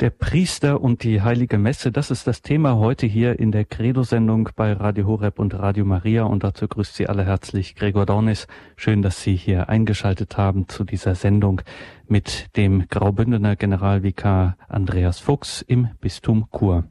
Der Priester und die heilige Messe, das ist das Thema heute hier in der Credo-Sendung bei Radio Horeb und Radio Maria und dazu grüßt Sie alle herzlich Gregor Dornis. Schön, dass Sie hier eingeschaltet haben zu dieser Sendung mit dem Graubündener Generalvikar Andreas Fuchs im Bistum Chur.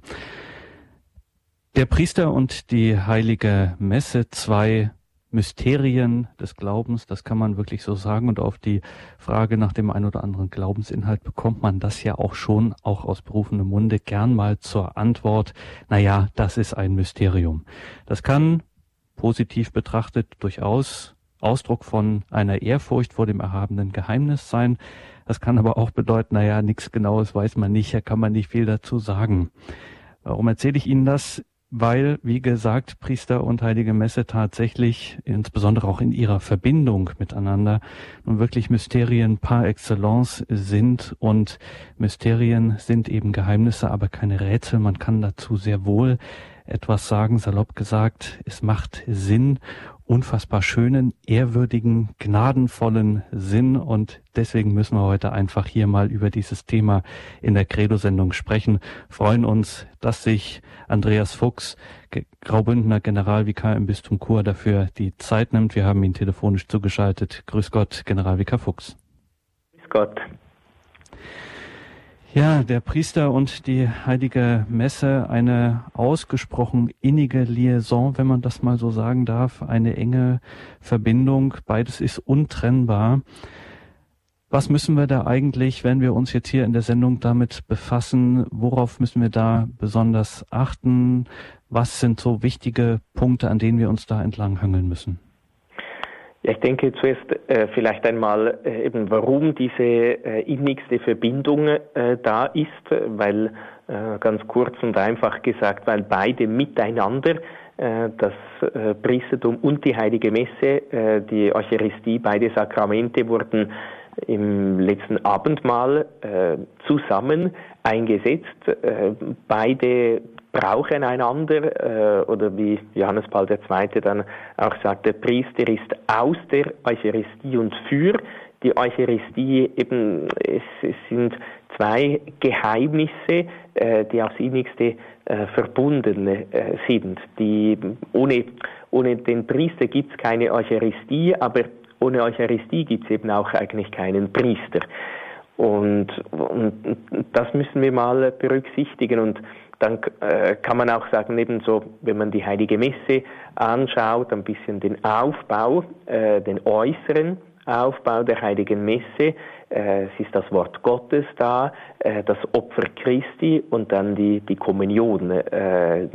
Der Priester und die heilige Messe, zwei Mysterien des Glaubens, das kann man wirklich so sagen. Und auf die Frage nach dem ein oder anderen Glaubensinhalt bekommt man das ja auch schon, auch aus berufenem Munde, gern mal zur Antwort, na ja, das ist ein Mysterium. Das kann positiv betrachtet durchaus Ausdruck von einer Ehrfurcht vor dem erhabenen Geheimnis sein. Das kann aber auch bedeuten, naja, nichts Genaues weiß man nicht, da kann man nicht viel dazu sagen. Warum erzähle ich Ihnen das? Weil, wie gesagt, Priester und Heilige Messe tatsächlich, insbesondere auch in ihrer Verbindung miteinander, nun wirklich Mysterien par excellence sind und Mysterien sind eben Geheimnisse, aber keine Rätsel. Man kann dazu sehr wohl etwas sagen, salopp gesagt, es macht Sinn unfassbar schönen, ehrwürdigen, gnadenvollen Sinn und deswegen müssen wir heute einfach hier mal über dieses Thema in der Credo-Sendung sprechen. Freuen uns, dass sich Andreas Fuchs, Graubündner Generalvikar im Bistum Chur, dafür die Zeit nimmt. Wir haben ihn telefonisch zugeschaltet. Grüß Gott, Generalvikar Fuchs. Grüß Gott. Ja, der Priester und die heilige Messe, eine ausgesprochen innige Liaison, wenn man das mal so sagen darf, eine enge Verbindung, beides ist untrennbar. Was müssen wir da eigentlich, wenn wir uns jetzt hier in der Sendung damit befassen, worauf müssen wir da besonders achten? Was sind so wichtige Punkte, an denen wir uns da entlanghangeln müssen? Ja, ich denke zuerst äh, vielleicht einmal äh, eben, warum diese äh, innigste Verbindung äh, da ist, weil äh, ganz kurz und einfach gesagt, weil beide miteinander äh, das Priestertum und die Heilige Messe, die Eucharistie, beide Sakramente wurden im letzten Abendmahl zusammen eingesetzt. beide brauchen einander äh, oder wie Johannes Paul II. dann auch sagt, der Priester ist aus der Eucharistie und für die Eucharistie eben, es, es sind zwei Geheimnisse, äh, die aufs innigste äh, verbunden äh, sind. Die, ohne, ohne den Priester gibt es keine Eucharistie, aber ohne Eucharistie gibt es eben auch eigentlich keinen Priester. Und, und das müssen wir mal berücksichtigen. Und dann äh, kann man auch sagen, ebenso, wenn man die Heilige Messe anschaut, ein bisschen den Aufbau, äh, den äußeren Aufbau der Heiligen Messe. Äh, es ist das Wort Gottes da, äh, das Opfer Christi und dann die, die Kommunion, äh,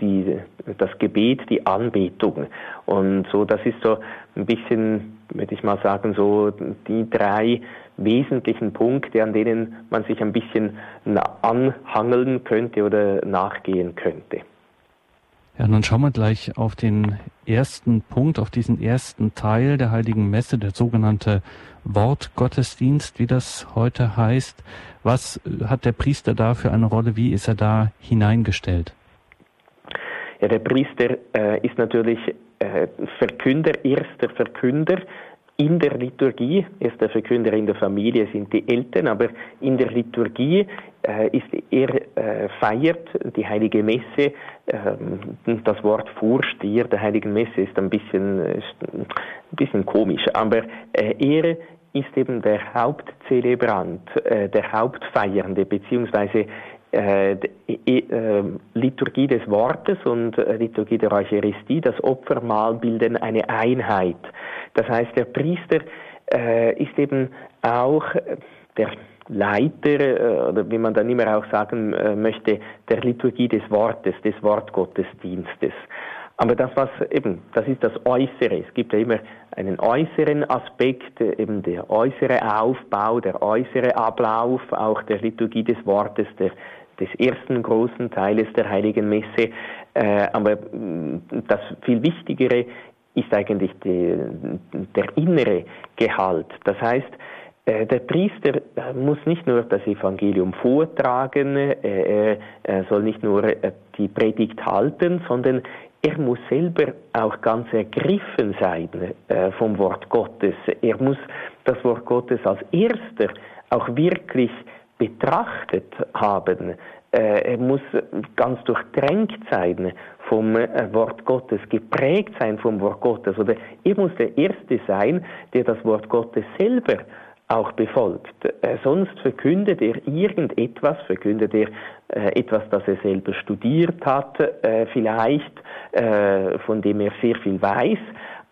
die, das Gebet, die Anbetung. Und so, das ist so ein bisschen, würde ich mal sagen, so die drei wesentlichen Punkte, an denen man sich ein bisschen anhangeln könnte oder nachgehen könnte. Ja, dann schauen wir gleich auf den ersten Punkt, auf diesen ersten Teil der Heiligen Messe, der sogenannte Wortgottesdienst, wie das heute heißt. Was hat der Priester da für eine Rolle? Wie ist er da hineingestellt? Ja, der Priester äh, ist natürlich äh, Verkünder, erster Verkünder in der Liturgie, ist der Verkünder in der Familie, sind die Eltern, aber in der Liturgie äh, ist er äh, feiert die heilige Messe. Äh, das Wort Vorsteher der heiligen Messe ist ein bisschen, ein bisschen komisch, aber äh, er ist eben der Hauptzelebrant, äh, der Hauptfeiernde, beziehungsweise Liturgie des Wortes und äh, Liturgie der Eucharistie, das Opfermahl bilden eine Einheit. Das heißt, der Priester ist eben auch der Leiter, oder wie man dann immer auch sagen möchte, der Liturgie des Wortes, des Wortgottesdienstes. Aber das, was eben, das ist das Äußere. Es gibt ja immer einen äußeren Aspekt, eben der äußere Aufbau, der äußere Ablauf, auch der Liturgie des Wortes, der des ersten großen Teiles der Heiligen Messe. Äh, aber mm, das viel Wichtigere ist eigentlich die, der innere Gehalt. Das heißt, äh, der Priester äh, muss nicht nur das Evangelium vortragen, er soll nicht nur die Predigt halten, sondern er muss selber auch ganz ergriffen sein vom Wort Gottes. Er muss das Wort Gottes als erster auch wirklich betrachtet haben. Äh, er muss ganz durchdrängt sein vom äh, Wort Gottes, geprägt sein vom Wort Gottes. Oder er muss der Erste sein, der das Wort Gottes selber auch befolgt. Äh, sonst verkündet er irgendetwas, verkündet er etwas, das er selber studiert hat, vielleicht, von dem er sehr viel weiß,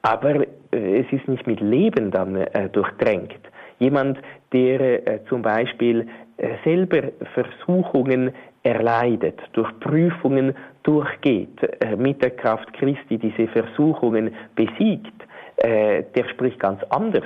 aber es ist nicht mit Leben dann durchdrängt. Jemand, der zum Beispiel selber Versuchungen erleidet, durch Prüfungen durchgeht, mit der Kraft Christi diese Versuchungen besiegt, der spricht ganz anders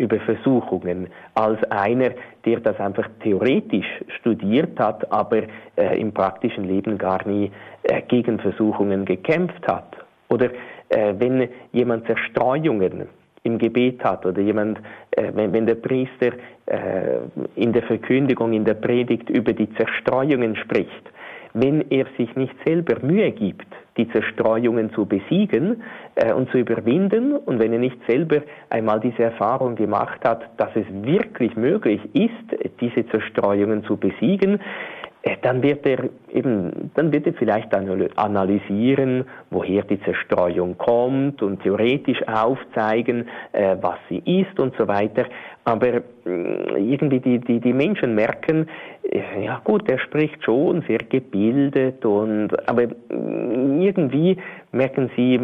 über Versuchungen als einer, der das einfach theoretisch studiert hat, aber äh, im praktischen Leben gar nie äh, gegen Versuchungen gekämpft hat. Oder äh, wenn jemand Zerstreuungen im Gebet hat oder jemand, äh, wenn, wenn, der Priester äh, in der Verkündigung, in der Predigt über die Zerstreuungen spricht, wenn er sich nicht selber Mühe gibt, die Zerstreuungen zu besiegen äh, und zu überwinden und wenn er nicht selber einmal diese Erfahrung gemacht hat, dass es wirklich möglich ist, diese Zerstreuungen zu besiegen, dann wird er eben, dann wird er vielleicht analysieren, woher die Zerstreuung kommt und theoretisch aufzeigen, äh, was sie ist und so weiter. Aber äh, irgendwie die, die, die Menschen merken, ja gut, er spricht schon sehr gebildet und, aber irgendwie merken sie,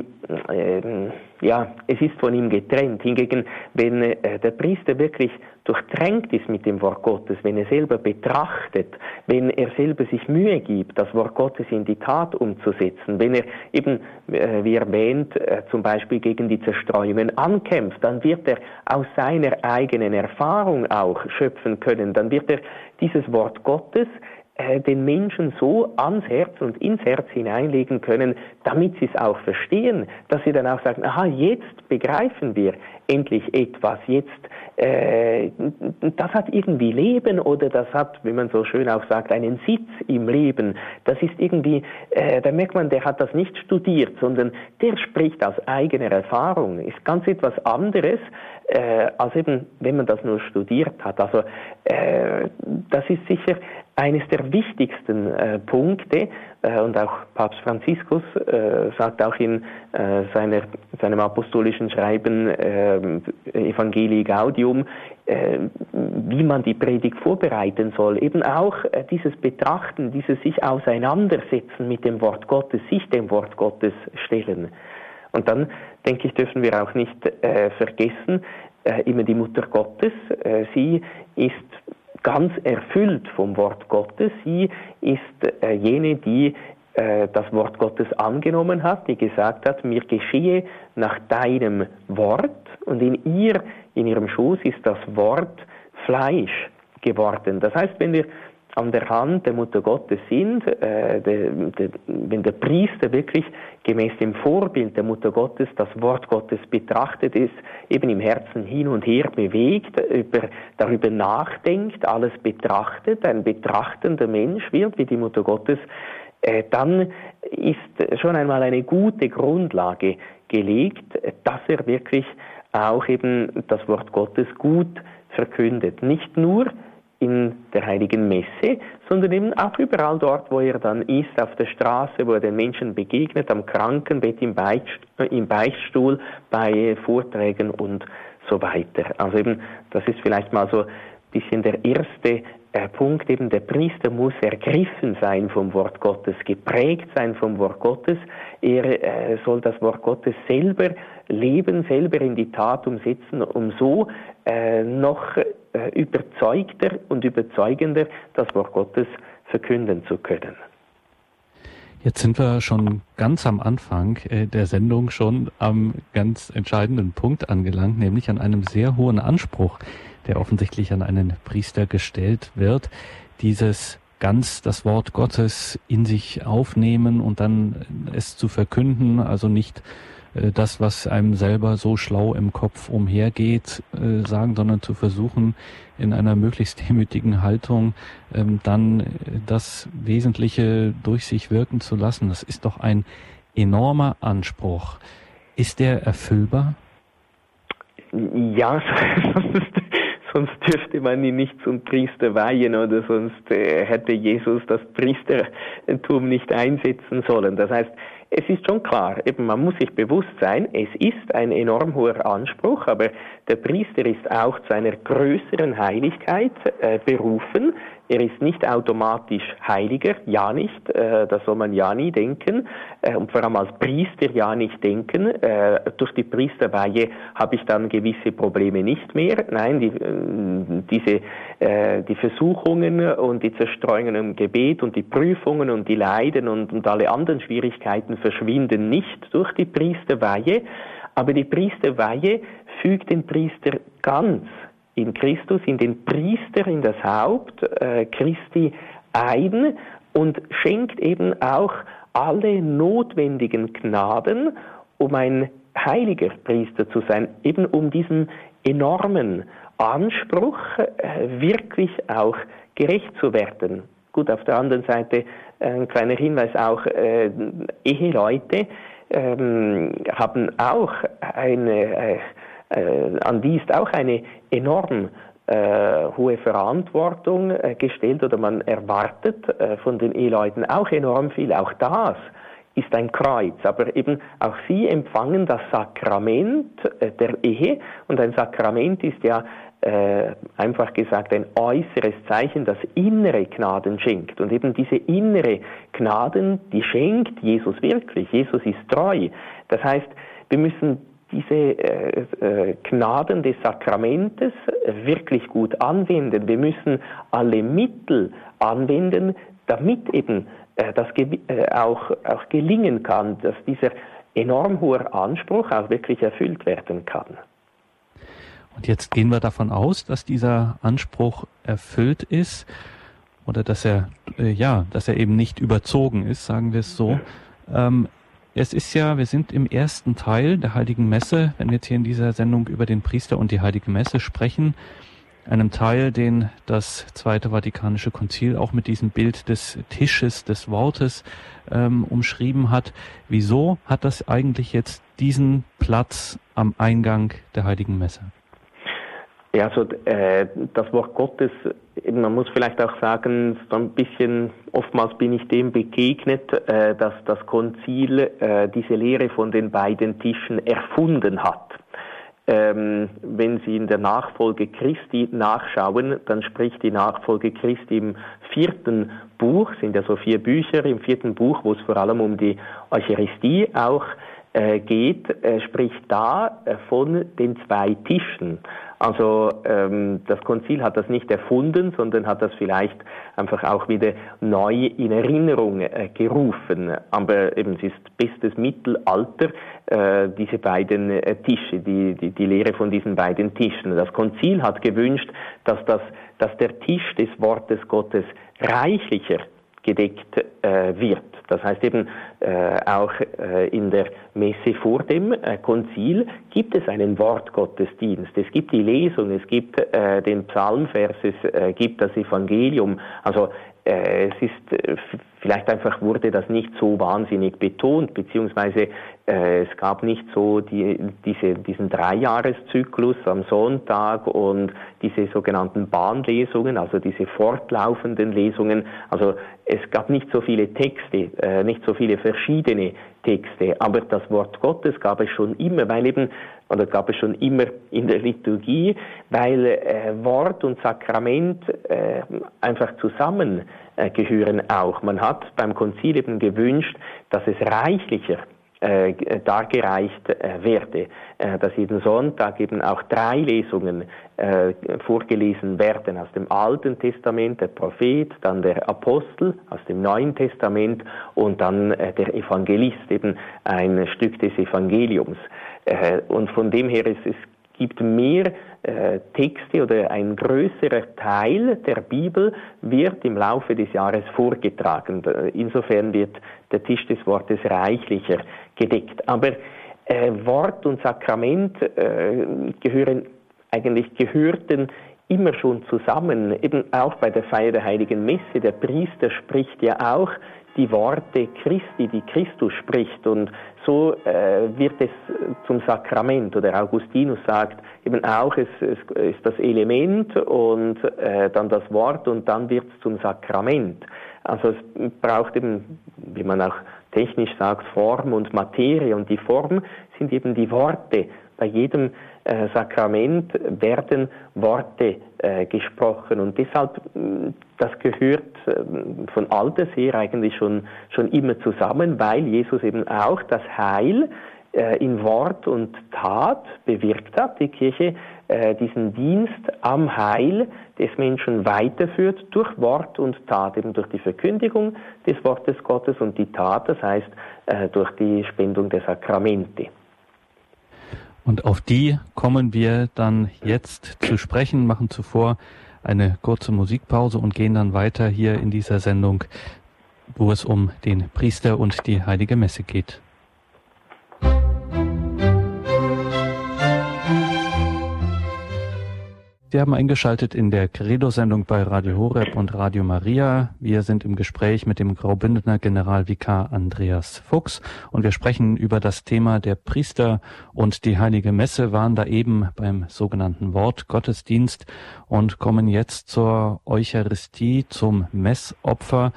äh, ja, es ist von ihm getrennt. Hingegen, wenn äh, der Priester wirklich durchtränkt ist mit dem Wort Gottes, wenn er selber betrachtet, wenn er selber sich Mühe gibt, das Wort Gottes in die Tat umzusetzen, wenn er eben, äh, wie erwähnt, äh, zum Beispiel gegen die Zerstreuungen ankämpft, dann wird er aus seiner eigenen Erfahrung auch schöpfen können, dann wird er dieses Wort Gottes den Menschen so ans Herz und ins Herz hineinlegen können, damit sie es auch verstehen, dass sie dann auch sagen, aha, jetzt begreifen wir endlich etwas, jetzt äh, das hat irgendwie Leben oder das hat, wie man so schön auch sagt, einen Sitz im Leben. Das ist irgendwie, äh, da merkt man, der hat das nicht studiert, sondern der spricht aus eigener Erfahrung. Ist ganz etwas anderes, äh, als eben, wenn man das nur studiert hat. Also äh, das ist sicher eines der wichtigsten äh, Punkte äh, und auch Papst Franziskus äh, sagt auch in äh, seiner, seinem apostolischen Schreiben äh, Evangelii Gaudium, äh, wie man die Predigt vorbereiten soll. Eben auch äh, dieses Betrachten, dieses sich auseinandersetzen mit dem Wort Gottes, sich dem Wort Gottes stellen. Und dann, denke ich, dürfen wir auch nicht äh, vergessen, äh, immer die Mutter Gottes. Äh, sie ist ganz erfüllt vom Wort Gottes. Sie ist äh, jene, die äh, das Wort Gottes angenommen hat, die gesagt hat, mir geschehe nach deinem Wort. Und in ihr, in ihrem Schoß ist das Wort Fleisch geworden. Das heißt, wenn wir an der Hand der Mutter Gottes sind, äh, de, de, wenn der Priester wirklich gemäß dem Vorbild der Mutter Gottes das Wort Gottes betrachtet ist, eben im Herzen hin und her bewegt, über, darüber nachdenkt, alles betrachtet, ein betrachtender Mensch wird, wie die Mutter Gottes, äh, dann ist schon einmal eine gute Grundlage gelegt, dass er wirklich auch eben das Wort Gottes gut verkündet. Nicht nur in der heiligen Messe, sondern eben auch überall dort, wo er dann ist, auf der Straße, wo er den Menschen begegnet, am Krankenbett, im, im Beichtstuhl, bei Vorträgen und so weiter. Also eben, das ist vielleicht mal so ein bisschen der erste äh, Punkt, eben der Priester muss ergriffen sein vom Wort Gottes, geprägt sein vom Wort Gottes. Er äh, soll das Wort Gottes selber leben, selber in die Tat umsetzen, um so äh, noch äh, überzeugter und überzeugender das Wort Gottes verkünden zu können. Jetzt sind wir schon ganz am Anfang äh, der Sendung schon am ganz entscheidenden Punkt angelangt, nämlich an einem sehr hohen Anspruch, der offensichtlich an einen Priester gestellt wird. Dieses ganz das Wort Gottes in sich aufnehmen und dann es zu verkünden, also nicht äh, das, was einem selber so schlau im Kopf umhergeht, äh, sagen, sondern zu versuchen, in einer möglichst demütigen Haltung ähm, dann äh, das Wesentliche durch sich wirken zu lassen. Das ist doch ein enormer Anspruch. Ist der erfüllbar? Ja, sonst dürfte man ihn nicht zum Priester weihen oder sonst äh, hätte Jesus das Priestertum nicht einsetzen sollen. Das heißt, es ist schon klar, eben man muss sich bewusst sein, es ist ein enorm hoher Anspruch, aber der Priester ist auch zu einer größeren Heiligkeit äh, berufen. Er ist nicht automatisch Heiliger, ja nicht, äh, das soll man ja nie denken äh, und vor allem als Priester ja nicht denken. Äh, durch die Priesterweihe habe ich dann gewisse Probleme nicht mehr. Nein, die, äh, diese, äh, die Versuchungen und die Zerstreuungen im Gebet und die Prüfungen und die Leiden und, und alle anderen Schwierigkeiten verschwinden nicht durch die Priesterweihe, aber die Priesterweihe fügt den Priester ganz in Christus, in den Priester, in das Haupt äh, Christi ein und schenkt eben auch alle notwendigen Gnaden, um ein heiliger Priester zu sein, eben um diesem enormen Anspruch äh, wirklich auch gerecht zu werden. Gut, auf der anderen Seite äh, ein kleiner Hinweis auch, äh, Eheleute ähm, haben auch eine, äh, äh, an die ist auch eine enorm äh, hohe Verantwortung äh, gestellt oder man erwartet äh, von den Eheleuten auch enorm viel. Auch das ist ein Kreuz, aber eben auch sie empfangen das Sakrament äh, der Ehe und ein Sakrament ist ja äh, einfach gesagt ein äußeres Zeichen, das innere Gnaden schenkt. Und eben diese innere Gnaden, die schenkt Jesus wirklich. Jesus ist treu. Das heißt, wir müssen diese äh, äh, Gnaden des Sakramentes wirklich gut anwenden. Wir müssen alle Mittel anwenden, damit eben äh, das auch, auch gelingen kann, dass dieser enorm hohe Anspruch auch wirklich erfüllt werden kann. Und jetzt gehen wir davon aus, dass dieser Anspruch erfüllt ist oder dass er ja, dass er eben nicht überzogen ist, sagen wir es so. Ähm, es ist ja, wir sind im ersten Teil der Heiligen Messe, wenn wir jetzt hier in dieser Sendung über den Priester und die Heilige Messe sprechen, einem Teil, den das Zweite Vatikanische Konzil auch mit diesem Bild des Tisches, des Wortes ähm, umschrieben hat. Wieso hat das eigentlich jetzt diesen Platz am Eingang der Heiligen Messe? Ja, also äh, das Wort Gottes, man muss vielleicht auch sagen, so ein bisschen, oftmals bin ich dem begegnet, äh, dass das Konzil äh, diese Lehre von den beiden Tischen erfunden hat. Ähm, wenn Sie in der Nachfolge Christi nachschauen, dann spricht die Nachfolge Christi im vierten Buch, sind ja so vier Bücher, im vierten Buch, wo es vor allem um die Eucharistie auch geht, äh, spricht da äh, von den zwei Tischen. Also ähm, das Konzil hat das nicht erfunden, sondern hat das vielleicht einfach auch wieder neu in Erinnerung äh, gerufen. Aber eben es ist bestes Mittelalter, äh, diese beiden äh, Tische, die, die, die Lehre von diesen beiden Tischen. Das Konzil hat gewünscht, dass, das, dass der Tisch des Wortes Gottes reichlicher gedeckt äh, wird. Das heißt eben äh, auch äh, in der Messe vor dem äh, Konzil gibt es einen Wortgottesdienst. Es gibt die Lesung, es gibt äh, den Psalmvers, es äh, gibt das Evangelium. Also es ist äh, vielleicht einfach wurde das nicht so wahnsinnig betont, beziehungsweise äh, es gab nicht so die, diese, diesen Dreijahreszyklus am Sonntag und diese sogenannten Bahnlesungen, also diese fortlaufenden Lesungen. Also es gab nicht so viele Texte, äh, nicht so viele verschiedene Texte, aber das Wort Gottes gab es schon immer, weil eben oder gab es schon immer in der Liturgie, weil äh, Wort und Sakrament äh, einfach zusammengehören äh, auch. Man hat beim Konzil eben gewünscht, dass es reichlicher dargereicht äh, werde, äh, dass jeden Sonntag eben auch drei Lesungen äh, vorgelesen werden aus dem Alten Testament, der Prophet, dann der Apostel aus dem Neuen Testament und dann äh, der Evangelist, eben ein Stück des Evangeliums. Äh, und von dem her ist es gibt mehr äh, Texte oder ein größerer Teil der Bibel wird im Laufe des Jahres vorgetragen. Insofern wird der Tisch des Wortes reichlicher gedeckt. Aber äh, Wort und Sakrament äh, gehören eigentlich gehörten immer schon zusammen, eben auch bei der Feier der Heiligen Messe. Der Priester spricht ja auch die Worte Christi, die Christus spricht. Und so äh, wird es zum Sakrament. Oder Augustinus sagt eben auch, es, es ist das Element und äh, dann das Wort und dann wird es zum Sakrament. Also es braucht eben, wie man auch technisch sagt, Form und Materie. Und die Form sind eben die Worte. Bei jedem äh, Sakrament werden Worte äh, gesprochen. Und deshalb, das gehört äh, von alters her eigentlich schon, schon immer zusammen, weil Jesus eben auch das Heil äh, in Wort und Tat bewirkt hat. Die Kirche diesen Dienst am Heil des Menschen weiterführt durch Wort und Tat, eben durch die Verkündigung des Wortes Gottes und die Tat, das heißt durch die Spendung der Sakramente. Und auf die kommen wir dann jetzt zu sprechen, machen zuvor eine kurze Musikpause und gehen dann weiter hier in dieser Sendung, wo es um den Priester und die heilige Messe geht. Sie haben eingeschaltet in der Credo-Sendung bei Radio Horeb und Radio Maria. Wir sind im Gespräch mit dem Graubündener Generalvikar Andreas Fuchs und wir sprechen über das Thema der Priester und die Heilige Messe, waren da eben beim sogenannten Wort Gottesdienst und kommen jetzt zur Eucharistie, zum Messopfer.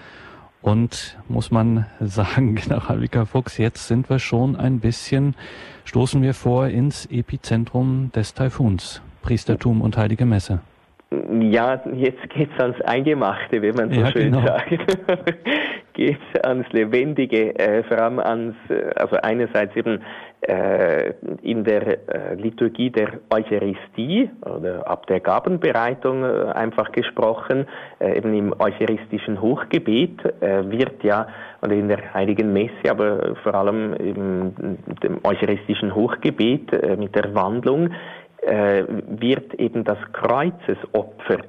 Und muss man sagen, Generalvikar Fuchs, jetzt sind wir schon ein bisschen, stoßen wir vor ins Epizentrum des Taifuns. Priestertum und Heilige Messe. Ja, jetzt geht es ans Eingemachte, wie man so ja, schön genau. sagt. geht ans Lebendige, äh, vor allem ans, äh, also einerseits eben äh, in der äh, Liturgie der Eucharistie oder ab der Gabenbereitung äh, einfach gesprochen, äh, eben im eucharistischen Hochgebet wird ja, oder in der Heiligen Messe, aber vor allem im dem eucharistischen Hochgebet mit der Wandlung äh, wird eben das Kreuzesopfer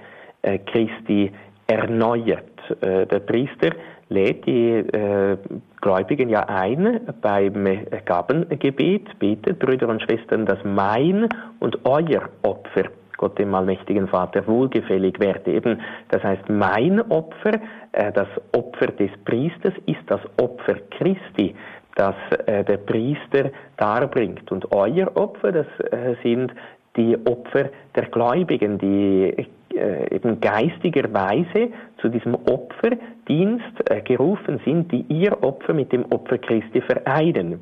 äh, Christi erneuert. Äh, der Priester lädt die äh, Gläubigen ja ein beim Gabengebet, betet, Brüder und Schwestern, dass mein und euer Opfer Gott dem allmächtigen Vater wohlgefällig werde. Eben, das heißt, mein Opfer, äh, das Opfer des Priesters ist das Opfer Christi, das äh, der Priester darbringt. Und euer Opfer, das sind die Opfer der Gläubigen, die äh, eben geistigerweise zu diesem Opferdienst äh, gerufen sind, die ihr Opfer mit dem Opfer Christi vereinen.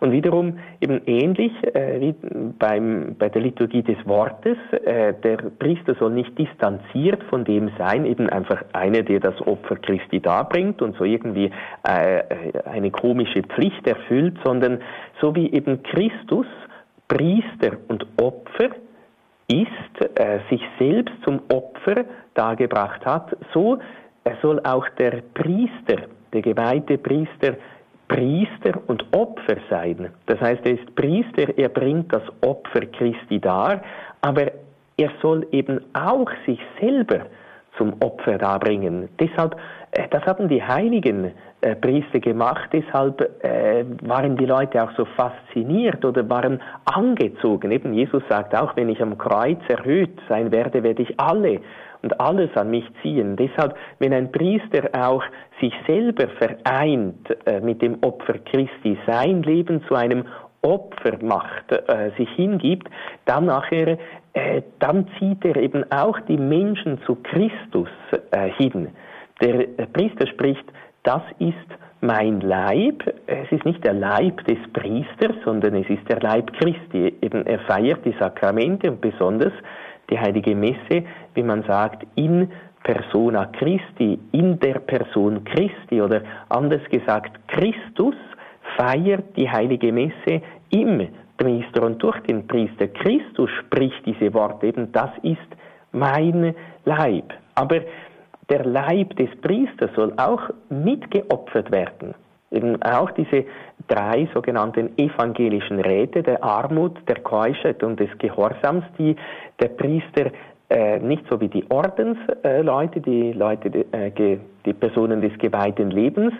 Und wiederum eben ähnlich äh, wie beim, bei der Liturgie des Wortes, äh, der Priester soll nicht distanziert von dem sein, eben einfach einer, der das Opfer Christi darbringt und so irgendwie äh, eine komische Pflicht erfüllt, sondern so wie eben Christus Priester und Opfer ist, äh, sich selbst zum Opfer dargebracht hat, so soll auch der Priester, der geweihte Priester, Priester und Opfer sein. Das heißt, er ist Priester, er bringt das Opfer Christi dar, aber er soll eben auch sich selber zum Opfer darbringen. Deshalb, äh, das hatten die Heiligen äh, Priester gemacht, deshalb äh, waren die Leute auch so fasziniert oder waren angezogen. Eben Jesus sagt auch, wenn ich am Kreuz erhöht sein werde, werde ich alle und alles an mich ziehen. Deshalb, wenn ein Priester auch sich selber vereint äh, mit dem Opfer Christi, sein Leben zu einem Opfer macht, äh, sich hingibt, dann nachher, äh, dann zieht er eben auch die Menschen zu Christus äh, hin. Der äh, Priester spricht, das ist mein Leib. Es ist nicht der Leib des Priesters, sondern es ist der Leib Christi. Eben er feiert die Sakramente und besonders die heilige Messe, wie man sagt, in persona Christi, in der Person Christi oder anders gesagt, Christus feiert die heilige Messe im Priester und durch den Priester. Christus spricht diese Worte, eben das ist mein Leib. Aber der Leib des Priesters soll auch mitgeopfert werden. Eben auch diese drei sogenannten evangelischen Räte der Armut, der Keuschheit und des Gehorsams, die der Priester äh, nicht so wie die Ordensleute, äh, die Leute, äh, die Personen des geweihten Lebens,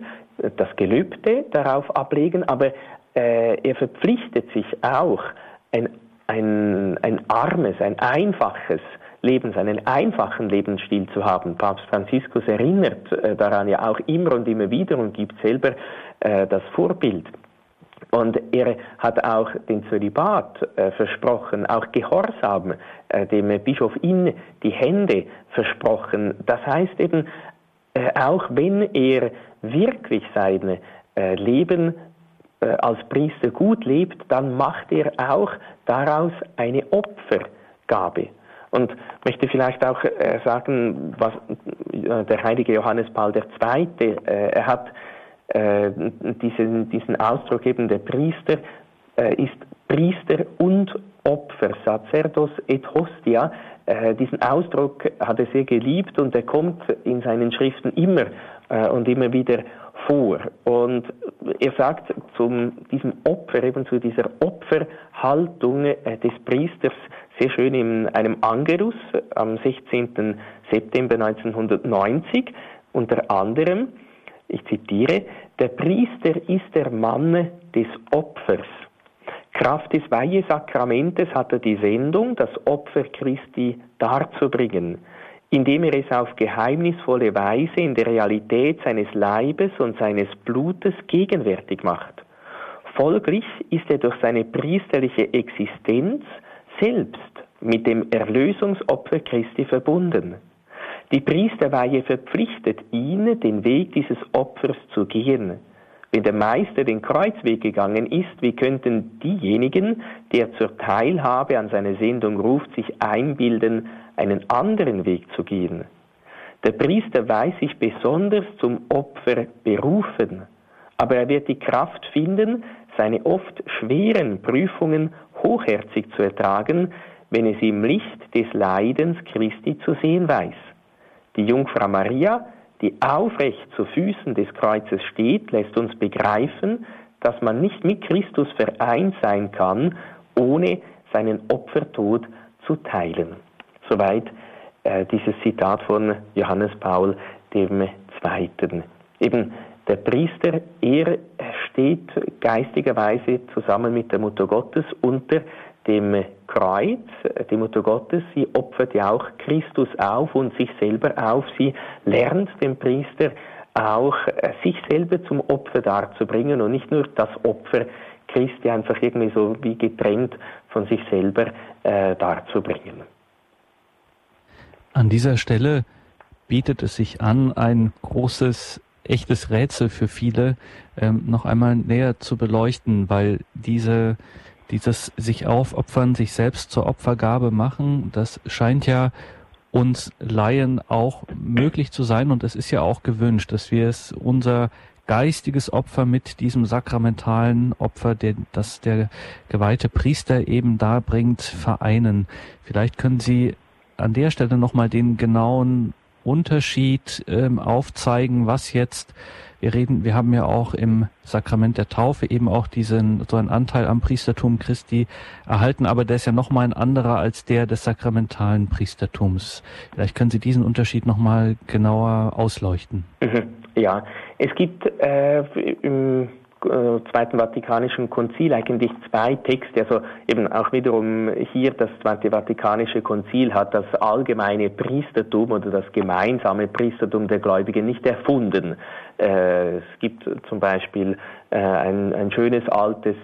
äh, das Gelübde darauf ablegen, aber äh, er verpflichtet sich auch, ein, ein, ein armes, ein einfaches Lebens, einen einfachen Lebensstil zu haben. Papst Franziskus erinnert äh, daran ja auch immer und immer wieder und gibt selber äh, das Vorbild. Und er hat auch den Zölibat äh, versprochen, auch Gehorsam, äh, dem Bischof in die Hände versprochen. Das heißt eben, äh, auch wenn er wirklich sein Leben als Priester gut lebt, dann macht er auch daraus eine Opfergabe. Und möchte vielleicht auch äh, sagen, was äh, der heilige Johannes Paul II., äh, er hat äh, diesen, diesen Ausdruck eben der Priester äh, ist Priester und Opfer, Sacerdos et Hostia. Äh, diesen Ausdruck hat er sehr geliebt und er kommt in seinen Schriften immer und immer wieder vor. Und er sagt zu diesem Opfer, eben zu dieser Opferhaltung des Priesters, sehr schön in einem Angerus am 16. September 1990, unter anderem, ich zitiere, der Priester ist der Mann des Opfers. Kraft des Weihesakramentes hat er die Sendung, das Opfer Christi darzubringen, indem er es auf geheimnisvolle Weise in der Realität seines Leibes und seines Blutes gegenwärtig macht. Folglich ist er durch seine priesterliche Existenz selbst mit dem Erlösungsopfer Christi verbunden. Die Priesterweihe verpflichtet ihn, den Weg dieses Opfers zu gehen. Wenn der Meister den Kreuzweg gegangen ist, wie könnten diejenigen, der zur Teilhabe an seiner Sendung ruft, sich einbilden, einen anderen Weg zu gehen? Der Priester weiß sich besonders zum Opfer berufen, aber er wird die Kraft finden, seine oft schweren Prüfungen hochherzig zu ertragen, wenn es im Licht des Leidens Christi zu sehen weiß. Die Jungfrau Maria, die aufrecht zu Füßen des Kreuzes steht, lässt uns begreifen, dass man nicht mit Christus vereint sein kann, ohne seinen Opfertod zu teilen. Soweit äh, dieses Zitat von Johannes Paul Zweiten. Eben der Priester, er steht geistigerweise zusammen mit der Mutter Gottes unter dem Kreuz, die Mutter Gottes, sie opfert ja auch Christus auf und sich selber auf. Sie lernt den Priester auch, äh, sich selber zum Opfer darzubringen und nicht nur das Opfer Christi einfach irgendwie so wie getrennt von sich selber äh, darzubringen. An dieser Stelle bietet es sich an, ein großes, echtes Rätsel für viele ähm, noch einmal näher zu beleuchten, weil diese dieses sich aufopfern, sich selbst zur Opfergabe machen, das scheint ja uns Laien auch möglich zu sein und es ist ja auch gewünscht, dass wir es unser geistiges Opfer mit diesem sakramentalen Opfer, den, das der geweihte Priester eben darbringt, vereinen. Vielleicht können Sie an der Stelle nochmal den genauen Unterschied ähm, aufzeigen, was jetzt wir reden, wir haben ja auch im Sakrament der Taufe eben auch diesen, so einen Anteil am Priestertum Christi erhalten, aber der ist ja nochmal ein anderer als der des sakramentalen Priestertums. Vielleicht können Sie diesen Unterschied nochmal genauer ausleuchten. Ja, es gibt äh, Zweiten Vatikanischen Konzil eigentlich zwei Texte, also eben auch wiederum hier das Zweite Vatikanische Konzil hat das allgemeine Priestertum oder das gemeinsame Priestertum der Gläubigen nicht erfunden. Äh, es gibt zum Beispiel äh, ein, ein schönes altes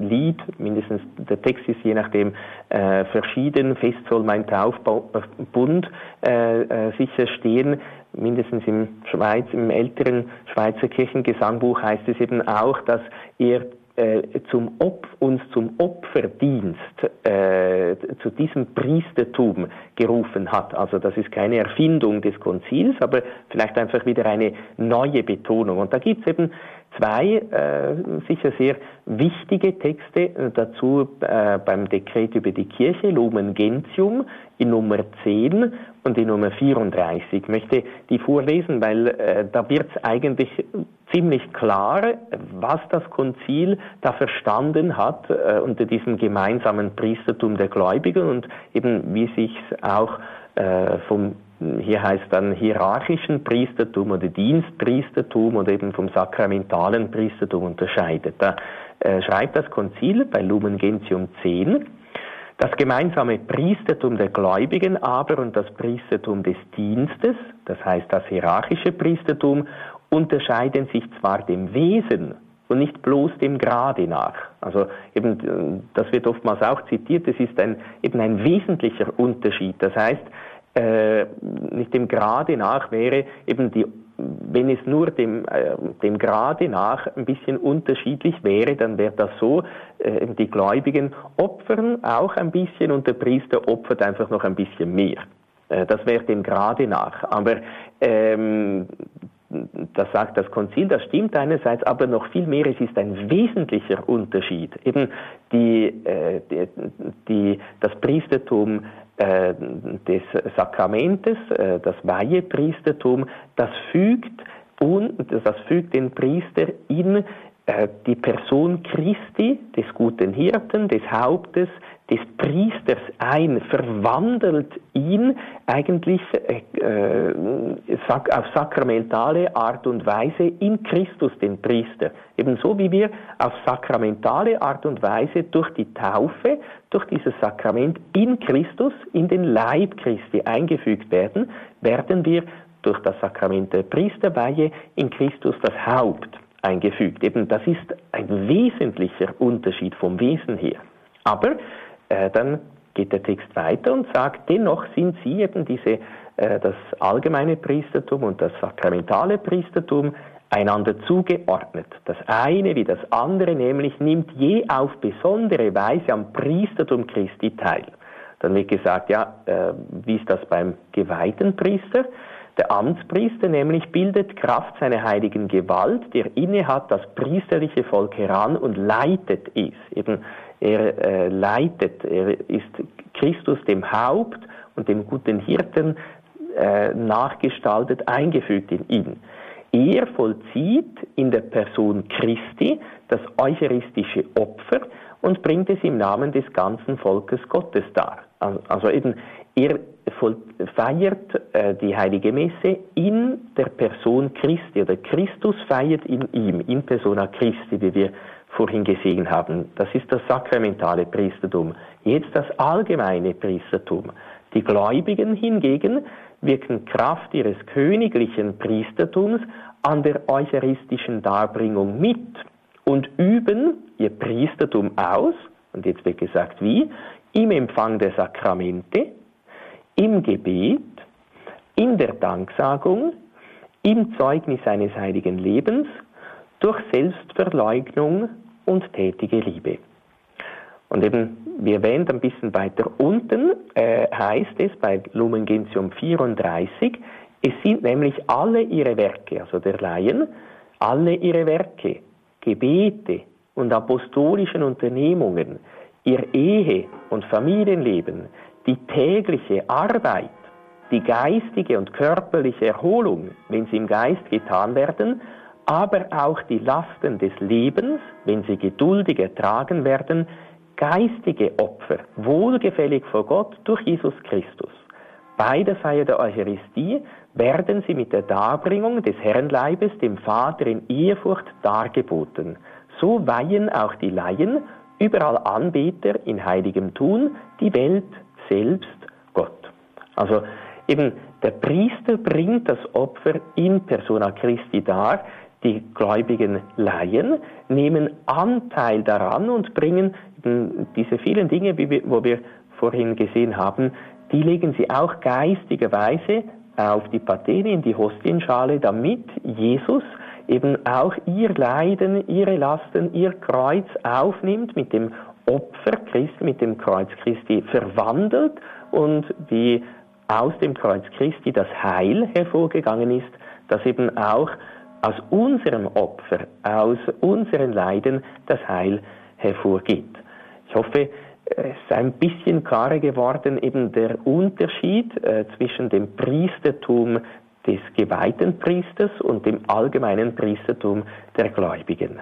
Lied, mindestens der Text ist je nachdem verschieden, fest soll mein Taufbund sicher stehen, mindestens im Schweiz, im älteren Schweizer Kirchengesangbuch heißt es eben auch, dass er äh, zum Opf, uns zum Opferdienst, äh, zu diesem Priestertum gerufen hat. Also das ist keine Erfindung des Konzils, aber vielleicht einfach wieder eine neue Betonung. Und da gibt es eben zwei äh, sicher sehr wichtige Texte äh, dazu äh, beim Dekret über die Kirche, Lumen Gentium in Nummer 10 und in Nummer 34. Ich möchte die vorlesen, weil äh, da wird es eigentlich ziemlich klar, was das Konzil da verstanden hat äh, unter diesem gemeinsamen Priestertum der Gläubigen und eben wie sich auch äh, vom hier heißt dann hierarchischen Priestertum oder Dienstpriestertum oder eben vom sakramentalen Priestertum unterscheidet. Da äh, schreibt das Konzil bei Lumen Gentium 10, Das gemeinsame Priestertum der Gläubigen aber und das Priestertum des Dienstes, das heißt das hierarchische Priestertum, unterscheiden sich zwar dem Wesen und nicht bloß dem Grade nach. Also eben, das wird oftmals auch zitiert, es ist ein, eben ein wesentlicher Unterschied. Das heißt, äh, nicht dem Grade nach wäre eben die wenn es nur dem, äh, dem Grade nach ein bisschen unterschiedlich wäre, dann wäre das so, äh, die Gläubigen opfern auch ein bisschen und der Priester opfert einfach noch ein bisschen mehr. Äh, das wäre dem Grade nach. Aber ähm, das sagt das Konzil, das stimmt einerseits, aber noch viel mehr, es ist ein wesentlicher Unterschied. Eben die, äh, die, die das Priestertum des Sakramentes, äh, das Weihepriestertum, das fügt, und, das fügt den Priester in äh, die Person Christi, des guten Hirten, des Hauptes, des Priesters ein, verwandelt ihn eigentlich äh, auf sakramentale Art und Weise in Christus, den Priester. Ebenso wie wir auf sakramentale Art und Weise durch die Taufe, durch dieses Sakrament in Christus, in den Leib Christi eingefügt werden, werden wir durch das Sakrament der Priesterweihe in Christus das Haupt eingefügt. Eben das ist ein wesentlicher Unterschied vom Wesen her. Aber äh, dann geht der Text weiter und sagt, dennoch sind sie eben diese, äh, das allgemeine Priestertum und das sakramentale Priestertum einander zugeordnet. Das eine wie das andere nämlich nimmt je auf besondere Weise am Priestertum Christi teil. Dann wird gesagt, ja, äh, wie ist das beim geweihten Priester? Der Amtspriester nämlich bildet Kraft seiner heiligen Gewalt, der inne hat das priesterliche Volk heran und leitet es. Eben, er äh, leitet, er ist Christus dem Haupt und dem guten Hirten äh, nachgestaltet, eingefügt in ihn. Er vollzieht in der Person Christi das eucharistische Opfer und bringt es im Namen des ganzen Volkes Gottes dar. Also eben, er feiert äh, die heilige Messe in der Person Christi oder Christus feiert in ihm, in persona Christi, wie wir vorhin gesehen haben. Das ist das sakramentale Priestertum. Jetzt das allgemeine Priestertum. Die Gläubigen hingegen wirken Kraft ihres königlichen Priestertums an der eucharistischen Darbringung mit und üben ihr Priestertum aus, und jetzt wird gesagt wie, im Empfang der Sakramente, im Gebet, in der Danksagung, im Zeugnis eines heiligen Lebens, durch Selbstverleugnung und tätige Liebe. Und eben, wie erwähnt, ein bisschen weiter unten äh, heißt es bei Lumen Gentium 34, es sind nämlich alle ihre Werke, also der Laien, alle ihre Werke, Gebete und apostolischen Unternehmungen, ihr Ehe- und Familienleben, die tägliche Arbeit, die geistige und körperliche Erholung, wenn sie im Geist getan werden, aber auch die Lasten des Lebens, wenn sie geduldig ertragen werden, geistige Opfer, wohlgefällig vor Gott durch Jesus Christus. Bei der Feier der Eucharistie werden sie mit der Darbringung des Herrenleibes dem Vater in Ehrfurcht dargeboten. So weihen auch die Laien, überall Anbeter in heiligem Tun, die Welt selbst Gott. Also eben der Priester bringt das Opfer in persona Christi dar, die gläubigen Laien nehmen Anteil daran und bringen diese vielen Dinge, wo wir vorhin gesehen haben, die legen sie auch geistigerweise auf die Patene, in die Hostienschale, damit Jesus eben auch ihr Leiden, ihre Lasten, ihr Kreuz aufnimmt mit dem Opfer Christi, mit dem Kreuz Christi verwandelt und wie aus dem Kreuz Christi das Heil hervorgegangen ist, dass eben auch aus unserem Opfer, aus unseren Leiden das Heil hervorgeht. Ich hoffe, es ist ein bisschen klarer geworden, eben der Unterschied äh, zwischen dem Priestertum des geweihten Priesters und dem allgemeinen Priestertum der Gläubigen.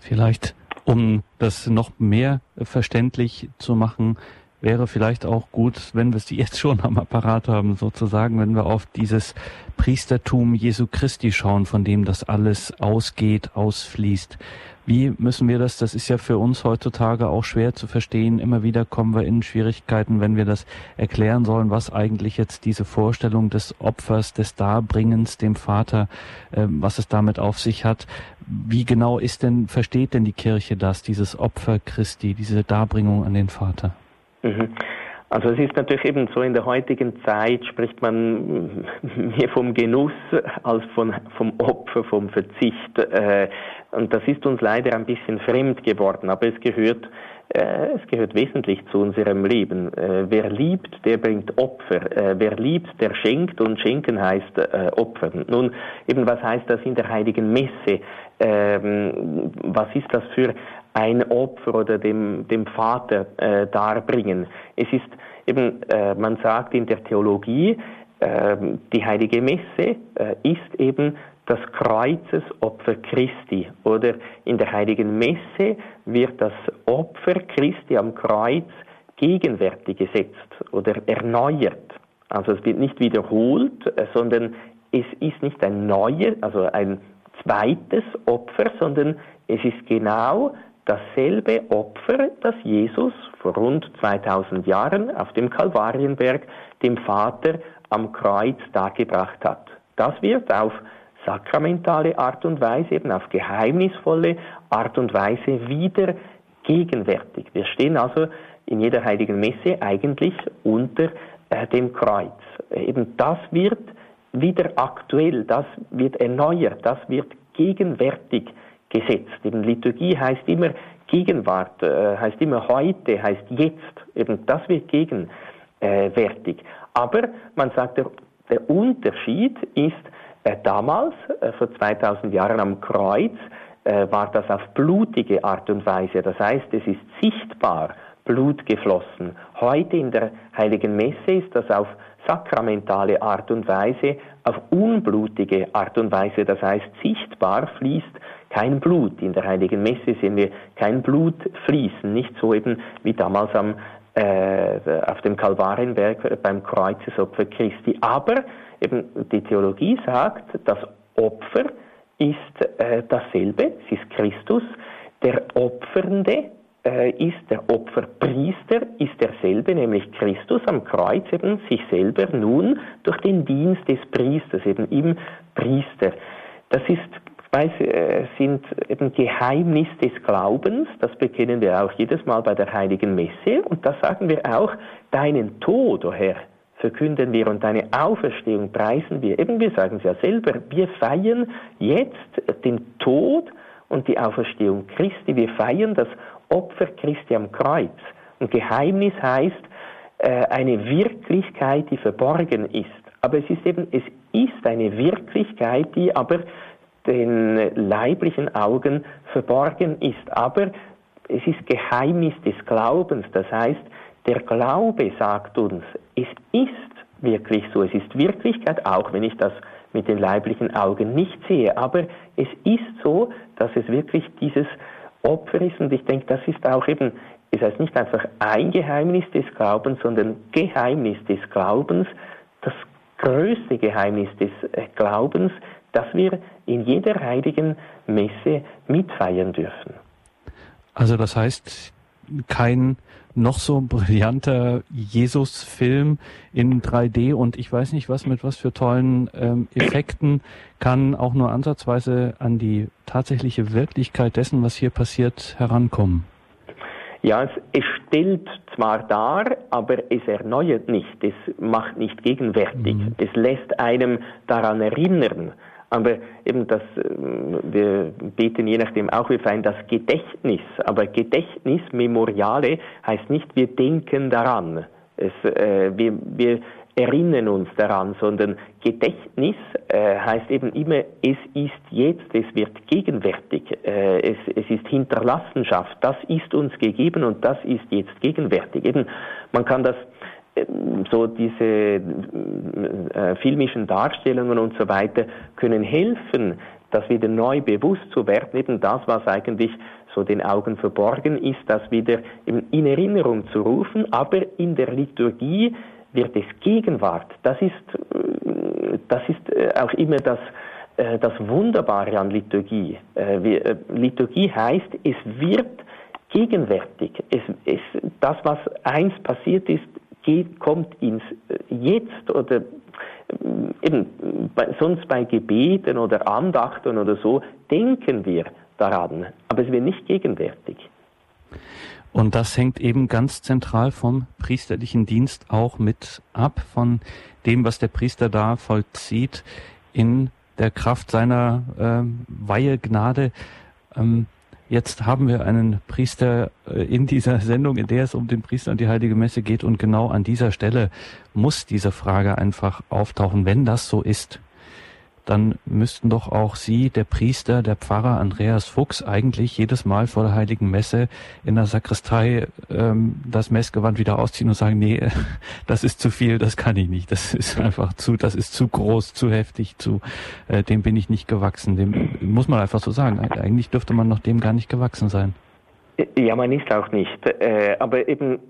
Vielleicht, um das noch mehr verständlich zu machen, wäre vielleicht auch gut, wenn wir sie jetzt schon am Apparat haben, sozusagen, wenn wir auf dieses Priestertum Jesu Christi schauen, von dem das alles ausgeht, ausfließt. Wie müssen wir das, das ist ja für uns heutzutage auch schwer zu verstehen, immer wieder kommen wir in Schwierigkeiten, wenn wir das erklären sollen, was eigentlich jetzt diese Vorstellung des Opfers, des Darbringens dem Vater, äh, was es damit auf sich hat. Wie genau ist denn, versteht denn die Kirche das, dieses Opfer Christi, diese Darbringung an den Vater? Mhm. Also es ist natürlich eben so, in der heutigen Zeit spricht man mehr vom Genuss als von, vom Opfer, vom Verzicht. Äh, und das ist uns leider ein bisschen fremd geworden, aber es gehört, äh, es gehört wesentlich zu unserem Leben. Äh, wer liebt, der bringt Opfer. Wer liebt, der schenkt und schenken heißt Opfern. Nun, eben was heißt das in der heiligen Messe? Ähm, was ist das für ein Opfer oder dem, dem Vater äh, darbringen? Es ist eben, äh, man sagt in der Theologie, ähm, die heilige Messe ist eben das Kreuzesopfer Christi oder in der heiligen Messe wird das Opfer Christi am Kreuz gegenwärtig gesetzt oder erneuert. Also es wird nicht wiederholt, äh, sondern es ist nicht ein neues, also ein zweites Opfer, sondern es ist genau dasselbe Opfer, das Jesus vor rund 2000 Jahren auf dem Kalvarienberg dem Vater am Kreuz dargebracht hat. Das wird auf sakramentale Art und Weise, eben auf geheimnisvolle Art und Weise wieder gegenwärtig. Wir stehen also in jeder heiligen Messe eigentlich unter äh, dem Kreuz. Eben das wird wieder aktuell, das wird erneuert, das wird gegenwärtig gesetzt. Eben Liturgie heißt immer Gegenwart, äh, heißt immer heute, heißt jetzt. Eben das wird gegenwärtig. Aber man sagt, der, Unterschied ist, äh, damals, äh, vor 2000 Jahren am Kreuz, äh, war das auf blutige Art und Weise. Das heißt, es ist sichtbar Blut geflossen. Heute in der heiligen Messe ist das auf sakramentale Art und Weise, auf unblutige Art und Weise. Das heißt, sichtbar fließt kein Blut. In der heiligen Messe sehen wir kein Blut fließen, nicht so eben wie damals am, äh, auf dem Kalvarienberg beim Kreuzesopfer Christi. Aber Eben die Theologie sagt, das Opfer ist äh, dasselbe, es ist Christus. Der Opfernde äh, ist der Opferpriester, ist derselbe, nämlich Christus am Kreuz eben sich selber nun durch den Dienst des Priesters, eben im Priester. Das ist äh, sind eben Geheimnis des Glaubens, das bekennen wir auch jedes Mal bei der heiligen Messe und das sagen wir auch, deinen Tod, o oh Herr, verkünden wir und deine Auferstehung preisen wir. Eben, wir sagen es ja selber, wir feiern jetzt den Tod und die Auferstehung Christi. Wir feiern das Opfer Christi am Kreuz. Und Geheimnis heißt äh, eine Wirklichkeit, die verborgen ist. Aber es ist eben, es ist eine Wirklichkeit, die aber den leiblichen Augen verborgen ist. Aber es ist Geheimnis des Glaubens. Das heißt, der Glaube sagt uns, es ist wirklich so, es ist Wirklichkeit, auch wenn ich das mit den leiblichen Augen nicht sehe, aber es ist so, dass es wirklich dieses Opfer ist und ich denke, das ist auch eben, es heißt nicht einfach ein Geheimnis des Glaubens, sondern Geheimnis des Glaubens, das größte Geheimnis des äh, Glaubens, das wir in jeder heiligen Messe mitfeiern dürfen. Also das heißt, kein noch so brillanter Jesus-Film in 3D und ich weiß nicht was mit was für tollen ähm, Effekten kann auch nur ansatzweise an die tatsächliche Wirklichkeit dessen, was hier passiert, herankommen. Ja, es, es stellt zwar dar, aber es erneuert nicht, es macht nicht gegenwärtig, mhm. es lässt einem daran erinnern, aber eben das, ähm, wir beten je nachdem auch, wir feiern das Gedächtnis. Aber Gedächtnis, Memoriale, heißt nicht, wir denken daran. Es, äh, wir, wir erinnern uns daran, sondern Gedächtnis äh, heißt eben immer, es ist jetzt, es wird gegenwärtig, äh, es, es ist Hinterlassenschaft, das ist uns gegeben und das ist jetzt gegenwärtig. Eben, man kann das so diese äh, filmischen Darstellungen und so weiter können helfen, das wieder neu bewusst zu werden, eben das, was eigentlich so den Augen verborgen ist, das wieder in Erinnerung zu rufen, aber in der Liturgie wird es Gegenwart. Das ist, äh, das ist äh, auch immer das, äh, das Wunderbare an Liturgie. Liturgie heißt, es wird gegenwärtig. Es, es, das, was einst passiert ist, geht, kommt ins Jetzt oder eben sonst bei Gebeten oder Andachten oder so denken wir daran, aber es wird nicht gegenwärtig. Und das hängt eben ganz zentral vom priesterlichen Dienst auch mit ab, von dem, was der Priester da vollzieht in der Kraft seiner äh, Weihegnade. Ähm, jetzt haben wir einen Priester äh, in dieser Sendung, in der es um den Priester und die Heilige Messe geht. Und genau an dieser Stelle muss diese Frage einfach auftauchen, wenn das so ist dann müssten doch auch Sie, der Priester, der Pfarrer Andreas Fuchs, eigentlich jedes Mal vor der Heiligen Messe in der Sakristei ähm, das Messgewand wieder ausziehen und sagen, nee, das ist zu viel, das kann ich nicht, das ist einfach zu, das ist zu groß, zu heftig, zu, äh, dem bin ich nicht gewachsen. Dem muss man einfach so sagen. Eigentlich dürfte man noch dem gar nicht gewachsen sein. Ja, man ist auch nicht. Äh, aber eben,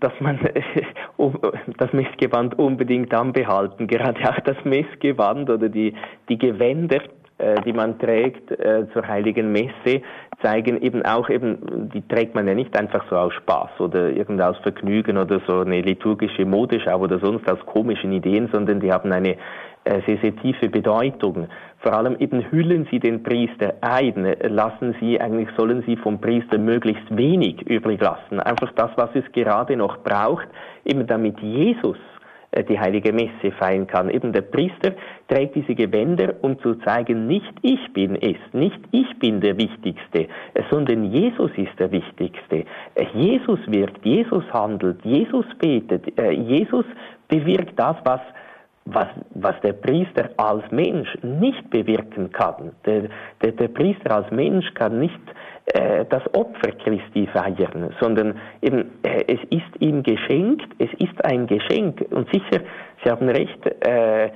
dass man das Messgewand unbedingt anbehalten, gerade auch das Messgewand oder die, die Gewänder, äh, die man trägt äh, zur heiligen Messe, zeigen eben auch eben, die trägt man ja nicht einfach so aus Spaß oder irgend aus Vergnügen oder so eine liturgische Modeschau oder sonst aus komischen Ideen, sondern die haben eine äh, sehr, sehr tiefe Bedeutung. Vor allem eben hüllen Sie den Priester ein, lassen Sie, eigentlich sollen Sie vom Priester möglichst wenig übrig lassen. Einfach das, was es gerade noch braucht, eben damit Jesus äh, die heilige Messe feiern kann. Eben der Priester trägt diese Gewänder, um zu zeigen, nicht ich bin es, nicht ich bin der Wichtigste, äh, sondern Jesus ist der Wichtigste. Jesus wirkt, Jesus handelt, Jesus betet, Jesus bewirkt das, was was, was der Priester als Mensch nicht bewirken kann. Der, der, der Priester als Mensch kann nicht äh, das Opfer Christi feiern, sondern eben, äh, es ist ihm geschenkt, es ist ein Geschenk. Und sicher, Sie haben recht, äh,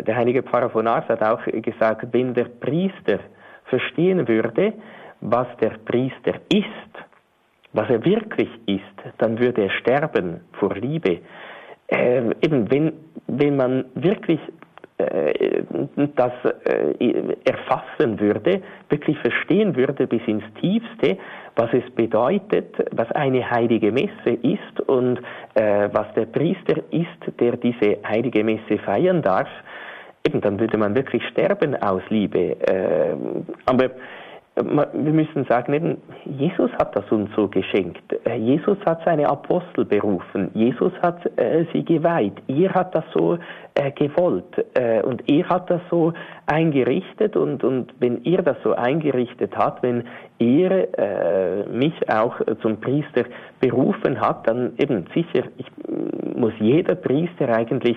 der heilige Pfarrer von Ars hat auch gesagt, wenn der Priester verstehen würde, was der Priester ist, was er wirklich ist, dann würde er sterben vor Liebe äh, eben, wenn, wenn man wirklich äh, das äh, erfassen würde, wirklich verstehen würde bis ins Tiefste, was es bedeutet, was eine heilige Messe ist und äh, was der Priester ist, der diese heilige Messe feiern darf, eben dann würde man wirklich sterben aus Liebe. Äh, aber wir müssen sagen, eben, Jesus hat das uns so geschenkt. Äh, Jesus hat seine Apostel berufen. Jesus hat äh, sie geweiht. Er hat das so äh, gewollt. Äh, und er hat das so eingerichtet. Und, und wenn er das so eingerichtet hat, wenn er äh, mich auch zum Priester berufen hat, dann eben sicher, ich, muss jeder Priester eigentlich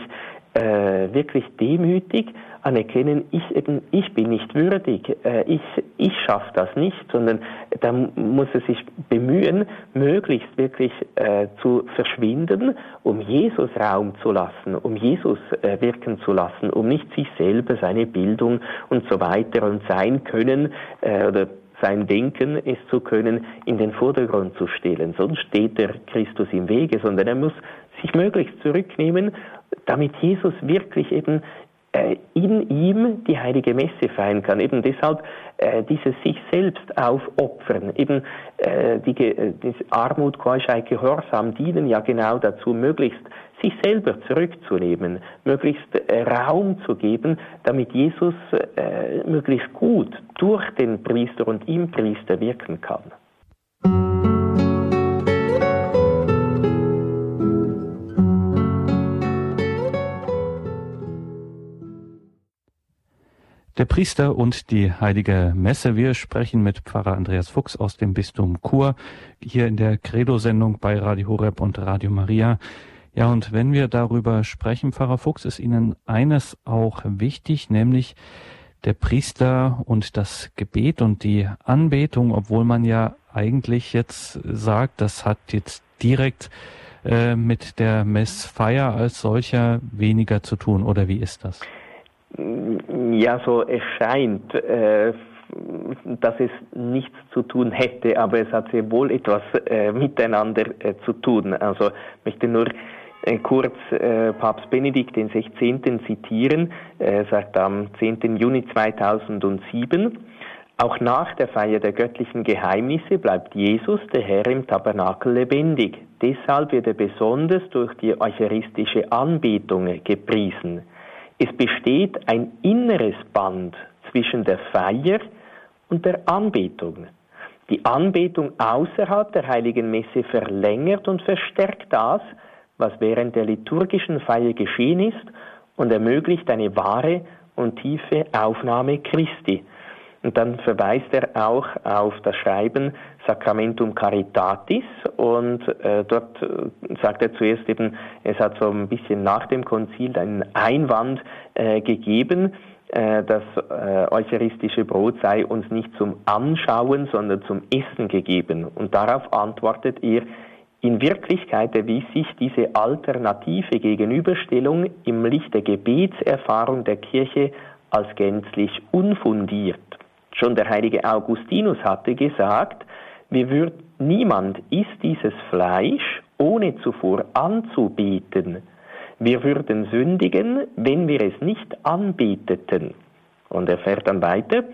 äh, wirklich demütig anerkennen, ich eben, ich bin nicht würdig, äh, ich, ich schaffe das nicht, sondern da muss er sich bemühen, möglichst wirklich äh, zu verschwinden, um Jesus Raum zu lassen, um Jesus äh, wirken zu lassen, um nicht sich selber, seine Bildung und so weiter und sein Können äh, oder sein Denken, es zu können, in den Vordergrund zu stellen. Sonst steht der Christus im Wege, sondern er muss sich möglichst zurücknehmen, damit Jesus wirklich eben äh, in ihm die heilige Messe feiern kann. Eben deshalb äh, dieses sich selbst aufopfern, eben äh, die, äh, Armut, Keuschheit, Gehorsam dienen ja genau dazu, möglichst sich selber zurückzunehmen, möglichst äh, Raum zu geben, damit Jesus äh, möglichst gut durch den Priester und im Priester wirken kann. Der Priester und die Heilige Messe. Wir sprechen mit Pfarrer Andreas Fuchs aus dem Bistum Chur hier in der Credo-Sendung bei Radio Horeb und Radio Maria. Ja, und wenn wir darüber sprechen, Pfarrer Fuchs, ist Ihnen eines auch wichtig, nämlich der Priester und das Gebet und die Anbetung, obwohl man ja eigentlich jetzt sagt, das hat jetzt direkt äh, mit der Messfeier als solcher weniger zu tun, oder wie ist das? Ja, so erscheint, äh, dass es nichts zu tun hätte, aber es hat sehr wohl etwas äh, miteinander äh, zu tun. Also ich möchte nur kurz Papst Benedikt den 16. zitieren. Er sagt am 10. Juni 2007, auch nach der Feier der göttlichen Geheimnisse bleibt Jesus, der Herr im Tabernakel, lebendig. Deshalb wird er besonders durch die eucharistische Anbetung gepriesen. Es besteht ein inneres Band zwischen der Feier und der Anbetung. Die Anbetung außerhalb der heiligen Messe verlängert und verstärkt das, was während der liturgischen Feier geschehen ist und ermöglicht eine wahre und tiefe Aufnahme Christi. Und dann verweist er auch auf das Schreiben Sacramentum Caritatis und äh, dort äh, sagt er zuerst eben, es hat so ein bisschen nach dem Konzil einen Einwand äh, gegeben, äh, das äh, eucharistische Brot sei uns nicht zum Anschauen, sondern zum Essen gegeben. Und darauf antwortet er, in Wirklichkeit erwies sich diese alternative Gegenüberstellung im Licht der Gebetserfahrung der Kirche als gänzlich unfundiert. Schon der heilige Augustinus hatte gesagt, wir würd, niemand isst dieses Fleisch, ohne zuvor anzubeten. Wir würden sündigen, wenn wir es nicht anbeteten. Und er fährt dann weiter.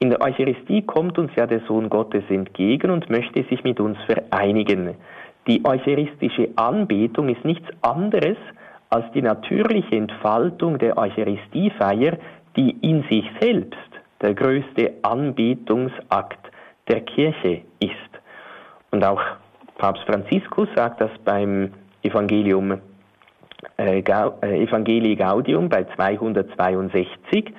In der Eucharistie kommt uns ja der Sohn Gottes entgegen und möchte sich mit uns vereinigen. Die eucharistische Anbetung ist nichts anderes als die natürliche Entfaltung der Eucharistiefeier, die in sich selbst der größte Anbetungsakt der Kirche ist. Und auch Papst Franziskus sagt das beim Evangelium äh, äh Evangelii Gaudium bei 262,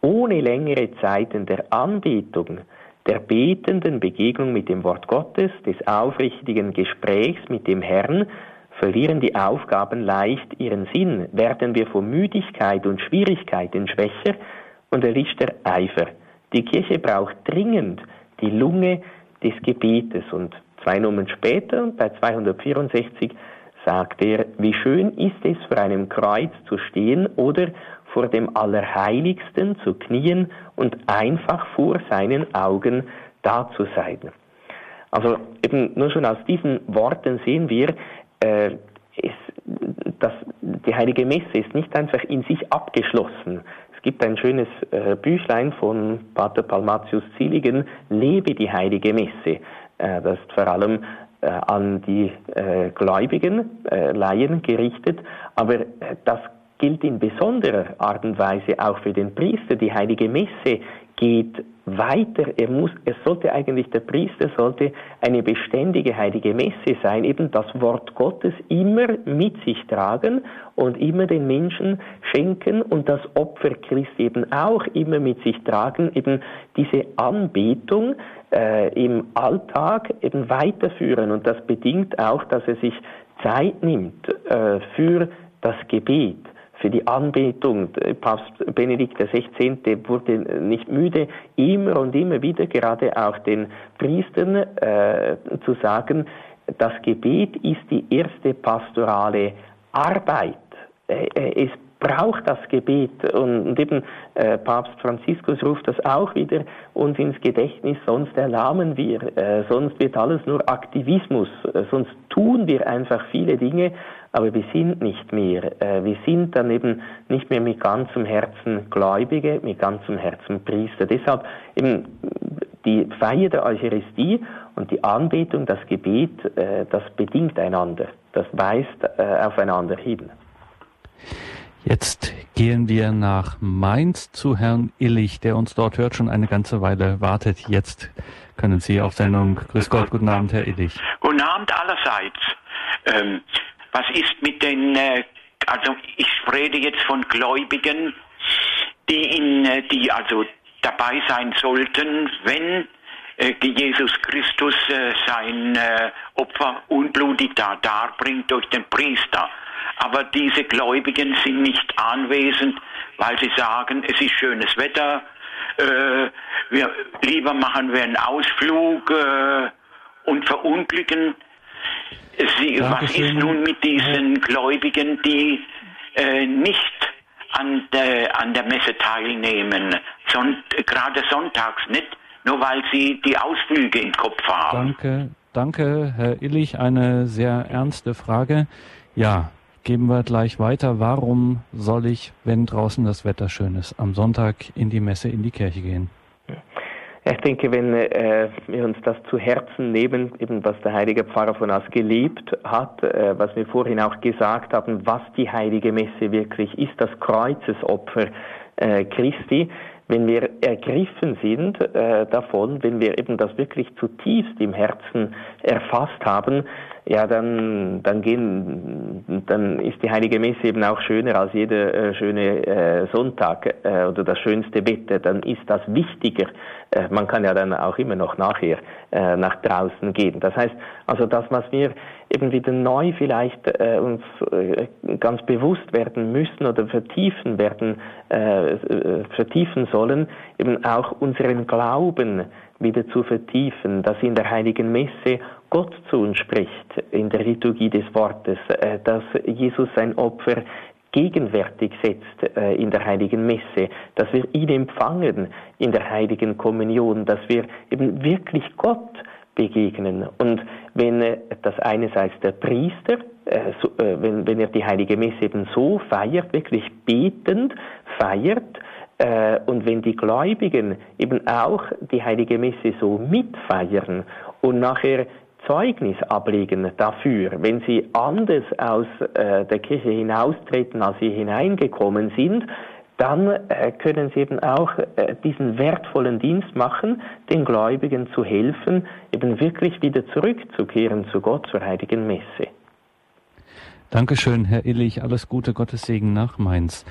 ohne längere Zeiten der Anbetung der betenden Begegnung mit dem Wort Gottes, des aufrichtigen Gesprächs mit dem Herrn, verlieren die Aufgaben leicht ihren Sinn, werden wir vor Müdigkeit und Schwierigkeiten schwächer und erlischt der Eifer. Die Kirche braucht dringend die Lunge des Gebetes und zwei Nummern später, bei 264, sagt er, wie schön ist es, vor einem Kreuz zu stehen oder vor dem Allerheiligsten zu knien und einfach vor seinen Augen da zu sein. Also eben nur schon aus diesen Worten sehen wir, äh, ist, dass die heilige Messe ist nicht einfach in sich abgeschlossen. Es gibt ein schönes äh, Büchlein von Pater Palmatius Zilligen, Lebe die heilige Messe. Äh, das ist vor allem äh, an die Gläubigen, Laien gerichtet, aber das gilt in besonderer Art und Weise auch für den Priester. Die heilige Messe geht weiter. Er muss, es sollte eigentlich, der Priester sollte eine beständige heilige Messe sein, eben das Wort Gottes immer mit sich tragen und immer den Menschen schenken und das Opfer Christi eben auch immer mit sich tragen, eben diese Anbetung äh, im Alltag eben weiterführen. Und das bedingt auch, dass er sich Zeit nimmt äh, für das Gebet für die Anbetung. Papst Benedikt XVI. wurde nicht müde, immer und immer wieder gerade auch den Priestern äh, zu sagen, das Gebet ist die erste pastorale Arbeit. Äh, äh, es braucht das Gebet und, eben äh, Papst Franziskus ruft das auch wieder uns ins Gedächtnis, sonst erlahmen wir, äh, sonst wird alles nur Aktivismus, äh, sonst tun wir einfach viele Dinge, aber wir sind nicht mehr. Äh, wir sind dann eben nicht mehr mit ganzem Herzen Gläubige, mit ganzem Herzen Priester. Deshalb eben die Feier der Eucharistie und die Anbetung, das Gebet, äh, das bedingt einander, das weist äh, aufeinander hin. Jetzt gehen wir nach Mainz zu Herrn Illich, der uns dort hört, schon eine ganze Weile wartet. Jetzt können Sie auf Sendung. Grüß Gott, guten Abend, Herr Illich. Guten Abend allerseits. Ähm, was ist mit den, äh, also ich rede jetzt von Gläubigen, die, in, äh, die also dabei sein sollten, wenn äh, Jesus Christus sein Opfer unblutig da darbringt durch den Priester. Aber diese Gläubigen sind nicht anwesend, weil sie sagen, es ist schönes Wetter, äh, wir, lieber machen wir einen Ausflug äh, und verunglücken Sie, was ist nun mit diesen Gläubigen, die äh, nicht an, äh, an der Messe teilnehmen. Son gerade sonntags nicht, nur weil sie die Ausflüge im Kopf haben. Danke, danke, Herr Illich. Eine sehr ernste Frage. Ja, geben wir gleich weiter. Warum soll ich, wenn draußen das Wetter schön ist, am Sonntag in die Messe, in die Kirche gehen? Ich denke, wenn äh, wir uns das zu Herzen nehmen, eben was der heilige Pfarrer von As gelebt hat, äh, was wir vorhin auch gesagt haben, was die heilige Messe wirklich ist, das Kreuzesopfer äh, Christi, wenn wir ergriffen sind äh, davon, wenn wir eben das wirklich zutiefst im Herzen erfasst haben, ja, dann, dann gehen, dann ist die Heilige Messe eben auch schöner als jeder äh, schöne äh, Sonntag äh, oder das schönste Bett. Dann ist das wichtiger. Äh, man kann ja dann auch immer noch nachher äh, nach draußen gehen. Das heißt, also das, was wir eben wieder neu vielleicht äh, uns ganz bewusst werden müssen oder vertiefen werden, vertiefen sollen, eben auch unseren Glauben wieder zu vertiefen, dass in der Heiligen Messe Gott zu uns spricht, in der Liturgie des Wortes, äh, dass Jesus sein Opfer gegenwärtig setzt äh, in der heiligen Messe, dass wir ihn empfangen in der heiligen Kommunion, dass wir eben wirklich Gott begegnen. Und wenn äh, das einerseits der Priester, wenn, er die heilige Messe eben so feiert, wirklich betend feiert, und wenn die Gläubigen eben auch die heilige Messe so mitfeiern und nachher Zeugnis ablegen dafür, wenn sie anders aus äh, der Kirche hinaustreten, als sie hineingekommen sind, dann äh, können sie eben auch äh, diesen wertvollen Dienst machen, den Gläubigen zu helfen, eben wirklich wieder zurückzukehren zu Gott, zur heiligen Messe. Dankeschön, Herr Illich. Alles Gute, Gottes Segen nach Mainz.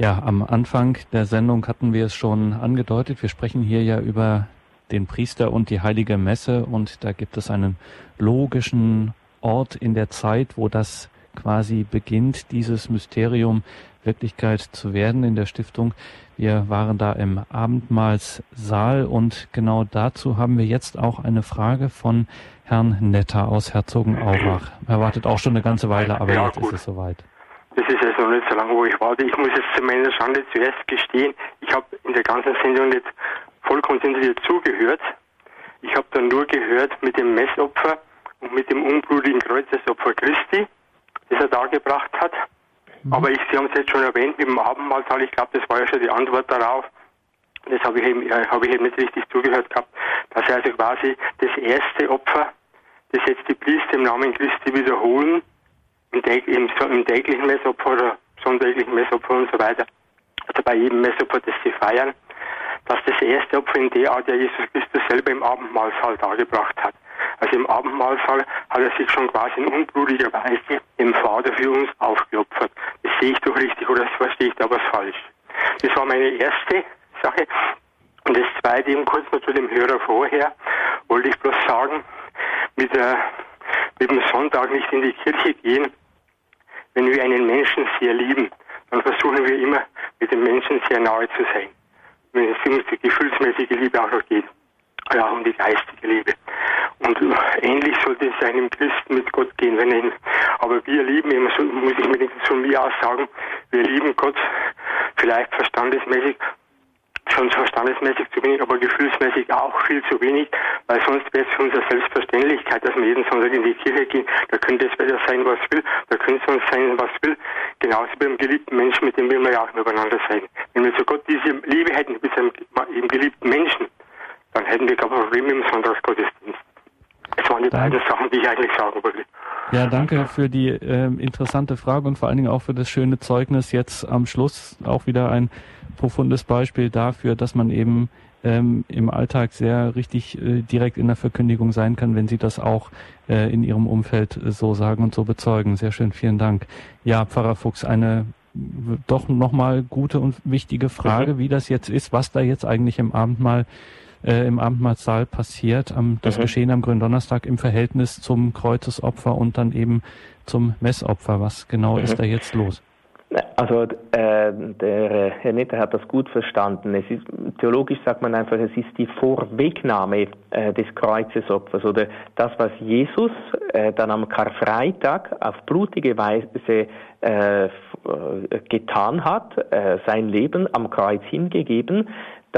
Ja, am Anfang der Sendung hatten wir es schon angedeutet. Wir sprechen hier ja über den Priester und die heilige Messe und da gibt es einen logischen Ort in der Zeit, wo das quasi beginnt, dieses Mysterium Wirklichkeit zu werden in der Stiftung. Wir waren da im Abendmahlssaal und genau dazu haben wir jetzt auch eine Frage von Herrn Netter aus Herzogenaurach. Er wartet auch schon eine ganze Weile, aber ja, jetzt gut. ist es soweit. Das ist jetzt noch nicht so lange, wo ich warte. Ich muss jetzt zu meiner Schande zuerst gestehen, ich habe in der ganzen Sendung nicht voll konzentriert zugehört. Ich habe dann nur gehört mit dem Messopfer und mit dem unblutigen Kreuzesopfer Christi, das er dargebracht hat. Mhm. Aber ich, Sie haben es jetzt schon erwähnt mit dem Abendmahlsaal, ich glaube, das war ja schon die Antwort darauf. Das habe ich, eben, äh, hab ich eben nicht richtig zugehört gehabt, dass er also quasi das erste Opfer, das jetzt die Priester im Namen Christi wiederholen, im, im, im täglichen Messopfer oder sonntäglichen Messopfer und so weiter, also bei jedem Messopfer, das sie feiern, dass das erste Opfer in der Art ja Jesus Christus selber im Abendmahlsaal dargebracht hat. Also im Abendmahlsaal hat er sich schon quasi in unblutiger Weise im Vater für uns aufgeopfert. Das sehe ich doch richtig oder das verstehe ich da was falsch. Das war meine erste Sache. Und das zweite, eben kurz noch zu dem Hörer vorher, wollte ich bloß sagen, mit, der, mit dem Sonntag nicht in die Kirche gehen, wenn wir einen Menschen sehr lieben, dann versuchen wir immer, mit dem Menschen sehr nahe zu sein. Wenn es um die gefühlsmäßige Liebe auch noch geht. Ja, um die geistige Liebe. Und ähnlich sollte es einem Christen mit Gott gehen. Wenn ihn, aber wir lieben immer, so muss ich mir von mir aus sagen, wir lieben Gott vielleicht verstandesmäßig, schon verstandesmäßig zu wenig, aber gefühlsmäßig auch viel zu wenig, weil sonst wäre es für uns eine Selbstverständlichkeit, dass wir jeden Sonntag in die Kirche gehen. Da könnte es Wetter sein, was will, da könnte es uns sein, was will. Genauso wie beim geliebten Menschen, mit dem will man ja auch miteinander sein. Wenn wir zu Gott diese Liebe hätten, mit einem geliebten Menschen, dann hätten wir kein Problem im Sonntagsgottesdienst. Das waren die Danke. beiden Sachen, die ich eigentlich sagen wollte. Ja, danke für die äh, interessante Frage und vor allen Dingen auch für das schöne Zeugnis jetzt am Schluss auch wieder ein profundes Beispiel dafür, dass man eben ähm, im Alltag sehr richtig äh, direkt in der Verkündigung sein kann, wenn Sie das auch äh, in Ihrem Umfeld äh, so sagen und so bezeugen. Sehr schön, vielen Dank. Ja, Pfarrer Fuchs, eine doch nochmal gute und wichtige Frage, mhm. wie das jetzt ist, was da jetzt eigentlich im Abendmahl äh, im Abendmahlsaal passiert, am, das mhm. Geschehen am Gründonnerstag im Verhältnis zum Kreuzesopfer und dann eben zum Messopfer. Was genau mhm. ist da jetzt los? Also äh, der Herr Netter hat das gut verstanden. Es ist theologisch sagt man einfach, es ist die Vorwegnahme äh, des Kreuzesopfers oder das, was Jesus äh, dann am Karfreitag auf blutige Weise äh, getan hat, äh, sein Leben am Kreuz hingegeben.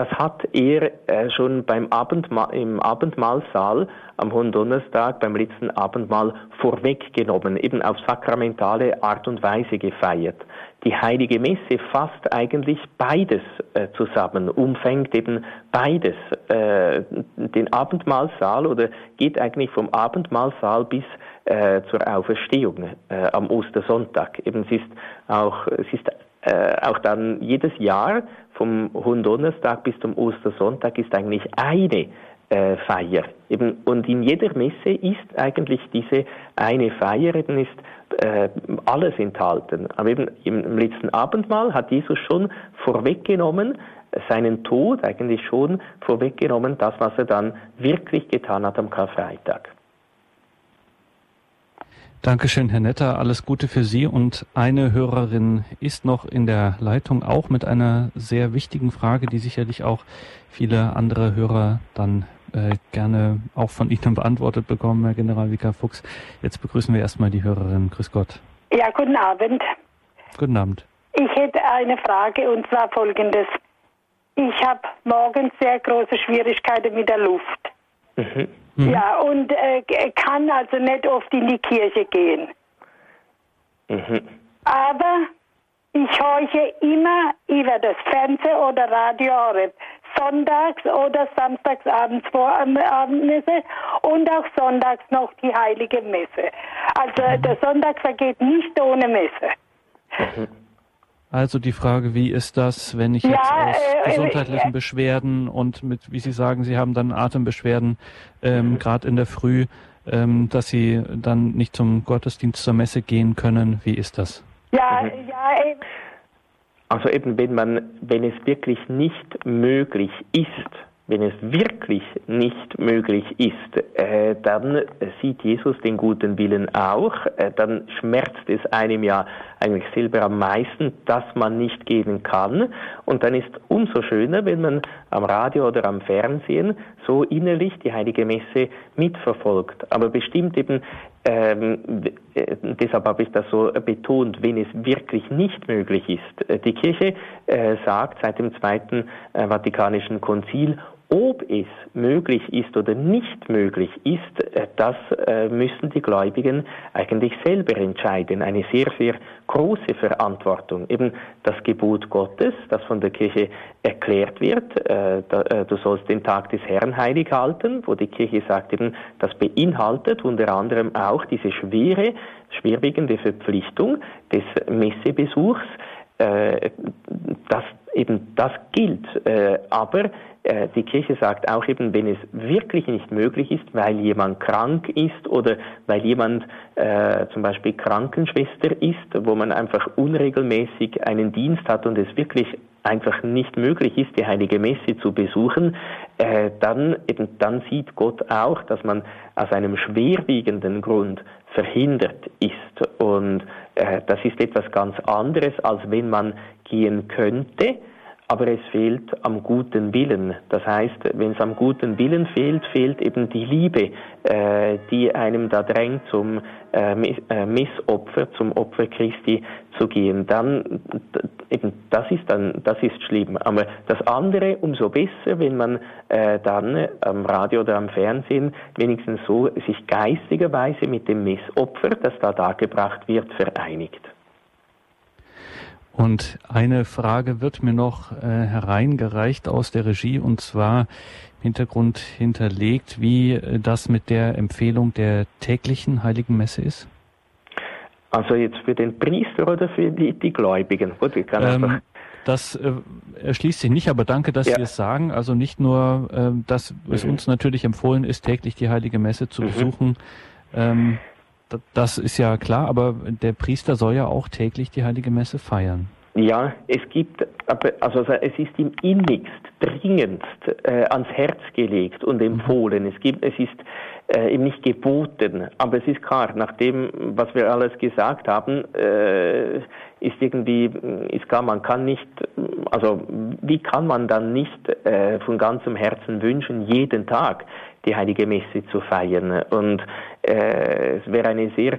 Das hat er äh, schon beim Abendmahl, im Abendmahlsaal am Hohen Donnerstag beim letzten Abendmahl vorweggenommen, eben auf sakramentale Art und Weise gefeiert. Die heilige Messe fasst eigentlich beides äh, zusammen, umfängt eben beides, äh, den Abendmahlsaal oder geht eigentlich vom Abendmahlsaal bis äh, zur Auferstehung äh, am Ostersonntag. Eben es ist auch, es ist äh, auch dann jedes Jahr vom Hohen bis zum Ostersonntag ist eigentlich eine äh, Feier. Eben, und in jeder Messe ist eigentlich diese eine Feier, eben ist äh, alles enthalten. Aber eben im letzten Abendmahl hat Jesus schon vorweggenommen, seinen Tod eigentlich schon vorweggenommen, das, was er dann wirklich getan hat am Karfreitag. Dankeschön, Herr Netter. Alles Gute für Sie. Und eine Hörerin ist noch in der Leitung, auch mit einer sehr wichtigen Frage, die sicherlich auch viele andere Hörer dann äh, gerne auch von Ihnen beantwortet bekommen, Herr Generalvikar Fuchs. Jetzt begrüßen wir erstmal die Hörerin. Grüß Gott. Ja, guten Abend. Guten Abend. Ich hätte eine Frage und zwar folgendes. Ich habe morgens sehr große Schwierigkeiten mit der Luft. Mhm. Mhm. Ja, und äh, kann also nicht oft in die Kirche gehen. Mhm. Aber ich horche immer über das Fernsehen oder Radio sonntags oder samstagsabends vor Abendmesse und auch sonntags noch die heilige Messe. Also mhm. der Sonntag vergeht nicht ohne Messe. Also die Frage, wie ist das, wenn ich ja, jetzt aus äh, gesundheitlichen äh, Beschwerden und mit, wie Sie sagen, Sie haben dann Atembeschwerden, ähm, gerade in der Früh, ähm, dass Sie dann nicht zum Gottesdienst zur Messe gehen können. Wie ist das? Ja, mhm. ja. Eben. Also eben, wenn man, wenn es wirklich nicht möglich ist, wenn es wirklich nicht möglich ist, äh, dann sieht Jesus den guten Willen auch, äh, dann schmerzt es einem ja eigentlich selber am meisten, dass man nicht gehen kann. Und dann ist umso schöner, wenn man am Radio oder am Fernsehen so innerlich die heilige Messe mitverfolgt. Aber bestimmt eben ähm, äh, deshalb habe ich das so betont, wenn es wirklich nicht möglich ist. Äh, die Kirche äh, sagt seit dem Zweiten äh, Vatikanischen Konzil, ob es möglich ist oder nicht möglich ist, äh, das äh, müssen die Gläubigen eigentlich selber entscheiden. Eine sehr, sehr große Verantwortung. Eben das Gebot Gottes, das von der Kirche erklärt wird, äh, du sollst den Tag des Herrn heilig halten, wo die Kirche sagt eben, das beinhaltet unter anderem auch diese schwere, schwerwiegende Verpflichtung des Messebesuchs, dass eben das gilt. Aber äh, die Kirche sagt auch eben, wenn es wirklich nicht möglich ist, weil jemand krank ist oder weil jemand äh, zum Beispiel Krankenschwester ist, wo man einfach unregelmäßig einen Dienst hat und es wirklich einfach nicht möglich ist, die heilige Messe zu besuchen, äh, dann, eben, dann sieht Gott auch, dass man aus einem schwerwiegenden Grund verhindert ist. Und äh, das ist etwas ganz anderes, als wenn man gehen könnte, aber es fehlt am guten Willen. Das heißt, wenn es am guten Willen fehlt, fehlt eben die Liebe, äh, die einem da drängt, zum äh, äh Missopfer, zum Opfer Christi zu gehen. Dann eben das ist dann das ist schlimm. Aber das andere umso besser, wenn man äh, dann am Radio oder am Fernsehen wenigstens so sich geistigerweise mit dem Missopfer, das da dargebracht wird, vereinigt. Und eine Frage wird mir noch äh, hereingereicht aus der Regie und zwar im Hintergrund hinterlegt, wie äh, das mit der Empfehlung der täglichen Heiligen Messe ist. Also jetzt für den Priester oder für die, die Gläubigen? Gut, ich kann ähm, das äh, erschließt sich nicht, aber danke, dass ja. Sie es sagen. Also nicht nur, äh, dass mhm. es uns natürlich empfohlen ist, täglich die Heilige Messe zu mhm. besuchen. Ähm, das ist ja klar, aber der Priester soll ja auch täglich die heilige Messe feiern. Ja, es gibt, aber also es ist ihm innigst, dringendst äh, ans Herz gelegt und empfohlen. Es gibt, es ist äh, ihm nicht geboten, aber es ist klar, nach dem, was wir alles gesagt haben, äh, ist irgendwie, ist klar, man kann nicht, also wie kann man dann nicht äh, von ganzem Herzen wünschen, jeden Tag die heilige Messe zu feiern? Und es wäre eine sehr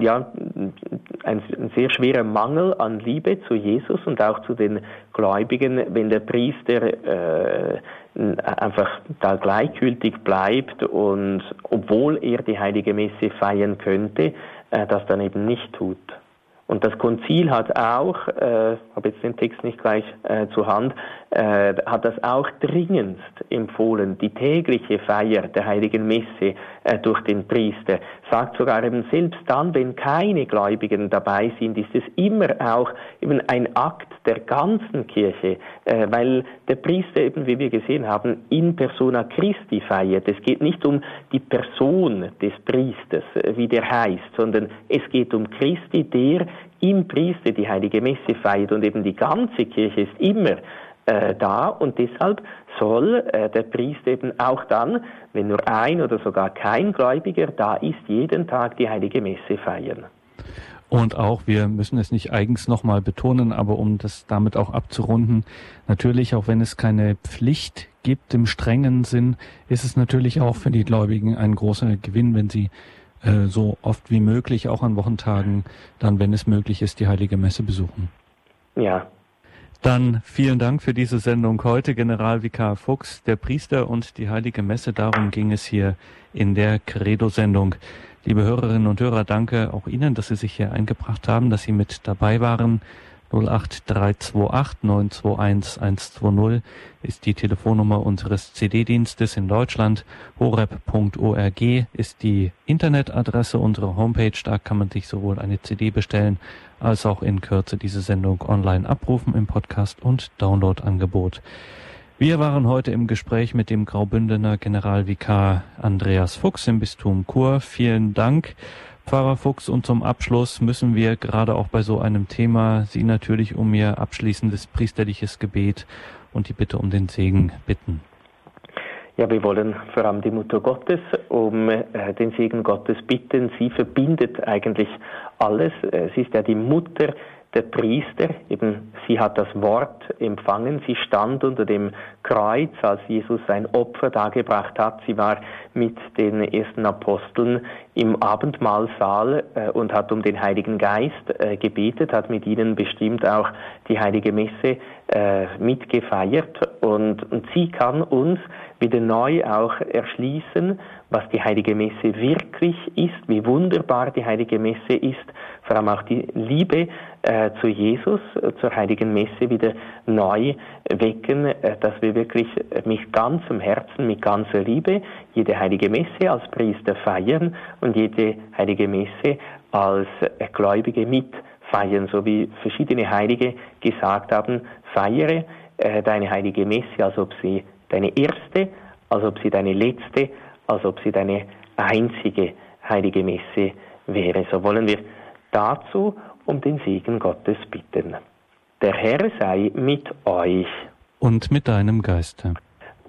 ja, ein, ein, sehr schwerer Mangel an Liebe zu Jesus und auch zu den Gläubigen, wenn der Priester äh, einfach da gleichgültig bleibt und obwohl er die heilige Messe feiern könnte, äh, das dann eben nicht tut. Und das Konzil hat auch, äh, habe jetzt den Text nicht gleich äh, zur Hand, äh, hat das auch dringendst empfohlen, die tägliche Feier der heiligen Messe äh, durch den Priester. Sagt sogar eben, selbst dann, wenn keine Gläubigen dabei sind, ist es immer auch eben ein Akt der ganzen Kirche, äh, weil der Priester eben, wie wir gesehen haben, in persona Christi feiert. Es geht nicht um die Person des Priesters, äh, wie der heißt, sondern es geht um Christi, der im Priester die heilige Messe feiert und eben die ganze Kirche ist immer äh, da und deshalb soll der Priester eben auch dann, wenn nur ein oder sogar kein Gläubiger da ist, jeden Tag die heilige Messe feiern. Und auch, wir müssen es nicht eigens nochmal betonen, aber um das damit auch abzurunden, natürlich, auch wenn es keine Pflicht gibt im strengen Sinn, ist es natürlich auch für die Gläubigen ein großer Gewinn, wenn sie äh, so oft wie möglich, auch an Wochentagen, dann, wenn es möglich ist, die heilige Messe besuchen. Ja. Dann vielen Dank für diese Sendung heute, Generalvikar Fuchs, der Priester und die heilige Messe. Darum ging es hier in der Credo-Sendung. Liebe Hörerinnen und Hörer, danke auch Ihnen, dass Sie sich hier eingebracht haben, dass Sie mit dabei waren. 08328 921 120 ist die Telefonnummer unseres CD-Dienstes in Deutschland. horeb.org ist die Internetadresse unserer Homepage. Da kann man sich sowohl eine CD bestellen als auch in Kürze diese Sendung online abrufen im Podcast und Downloadangebot. Wir waren heute im Gespräch mit dem Graubündener Generalvikar Andreas Fuchs im Bistum Chur. Vielen Dank. Pfarrer Fuchs, und zum Abschluss müssen wir gerade auch bei so einem Thema Sie natürlich um Ihr abschließendes priesterliches Gebet und die Bitte um den Segen bitten. Ja, wir wollen vor allem die Mutter Gottes um äh, den Segen Gottes bitten. Sie verbindet eigentlich alles. Äh, sie ist ja die Mutter der Priester, eben sie hat das Wort empfangen, sie stand unter dem Kreuz, als Jesus sein Opfer dargebracht hat. Sie war mit den ersten Aposteln im Abendmahlsaal äh, und hat um den Heiligen Geist äh, gebetet, hat mit ihnen bestimmt auch die heilige Messe äh, mitgefeiert und, und sie kann uns wieder neu auch erschließen, was die heilige Messe wirklich ist, wie wunderbar die heilige Messe ist, vor allem auch die Liebe äh, zu Jesus, äh, zur heiligen Messe wieder neu wecken, äh, dass wir wirklich mit ganzem Herzen, mit ganzer Liebe jede heilige Messe als Priester feiern und jede heilige Messe als äh, Gläubige mitfeiern, so wie verschiedene Heilige gesagt haben, feiere äh, deine heilige Messe, als ob sie deine erste, als ob sie deine letzte, als ob sie deine einzige heilige Messe wäre. So wollen wir dazu um den Segen Gottes bitten. Der Herr sei mit euch. Und mit deinem Geiste.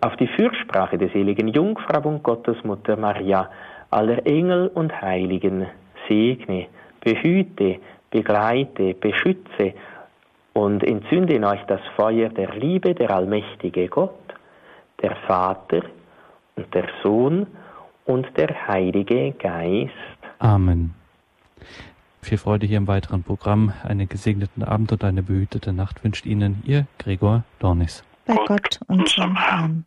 Auf die Fürsprache der seligen Jungfrau und Gottesmutter Maria, aller Engel und Heiligen, segne, behüte, begleite, beschütze und entzünde in euch das Feuer der Liebe, der allmächtige Gott, der Vater und der Sohn und der Heilige Geist. Amen. Viel Freude hier im weiteren Programm. Einen gesegneten Abend und eine behütete Nacht wünscht Ihnen Ihr Gregor Dornis. Bei Gott, unserem Herrn.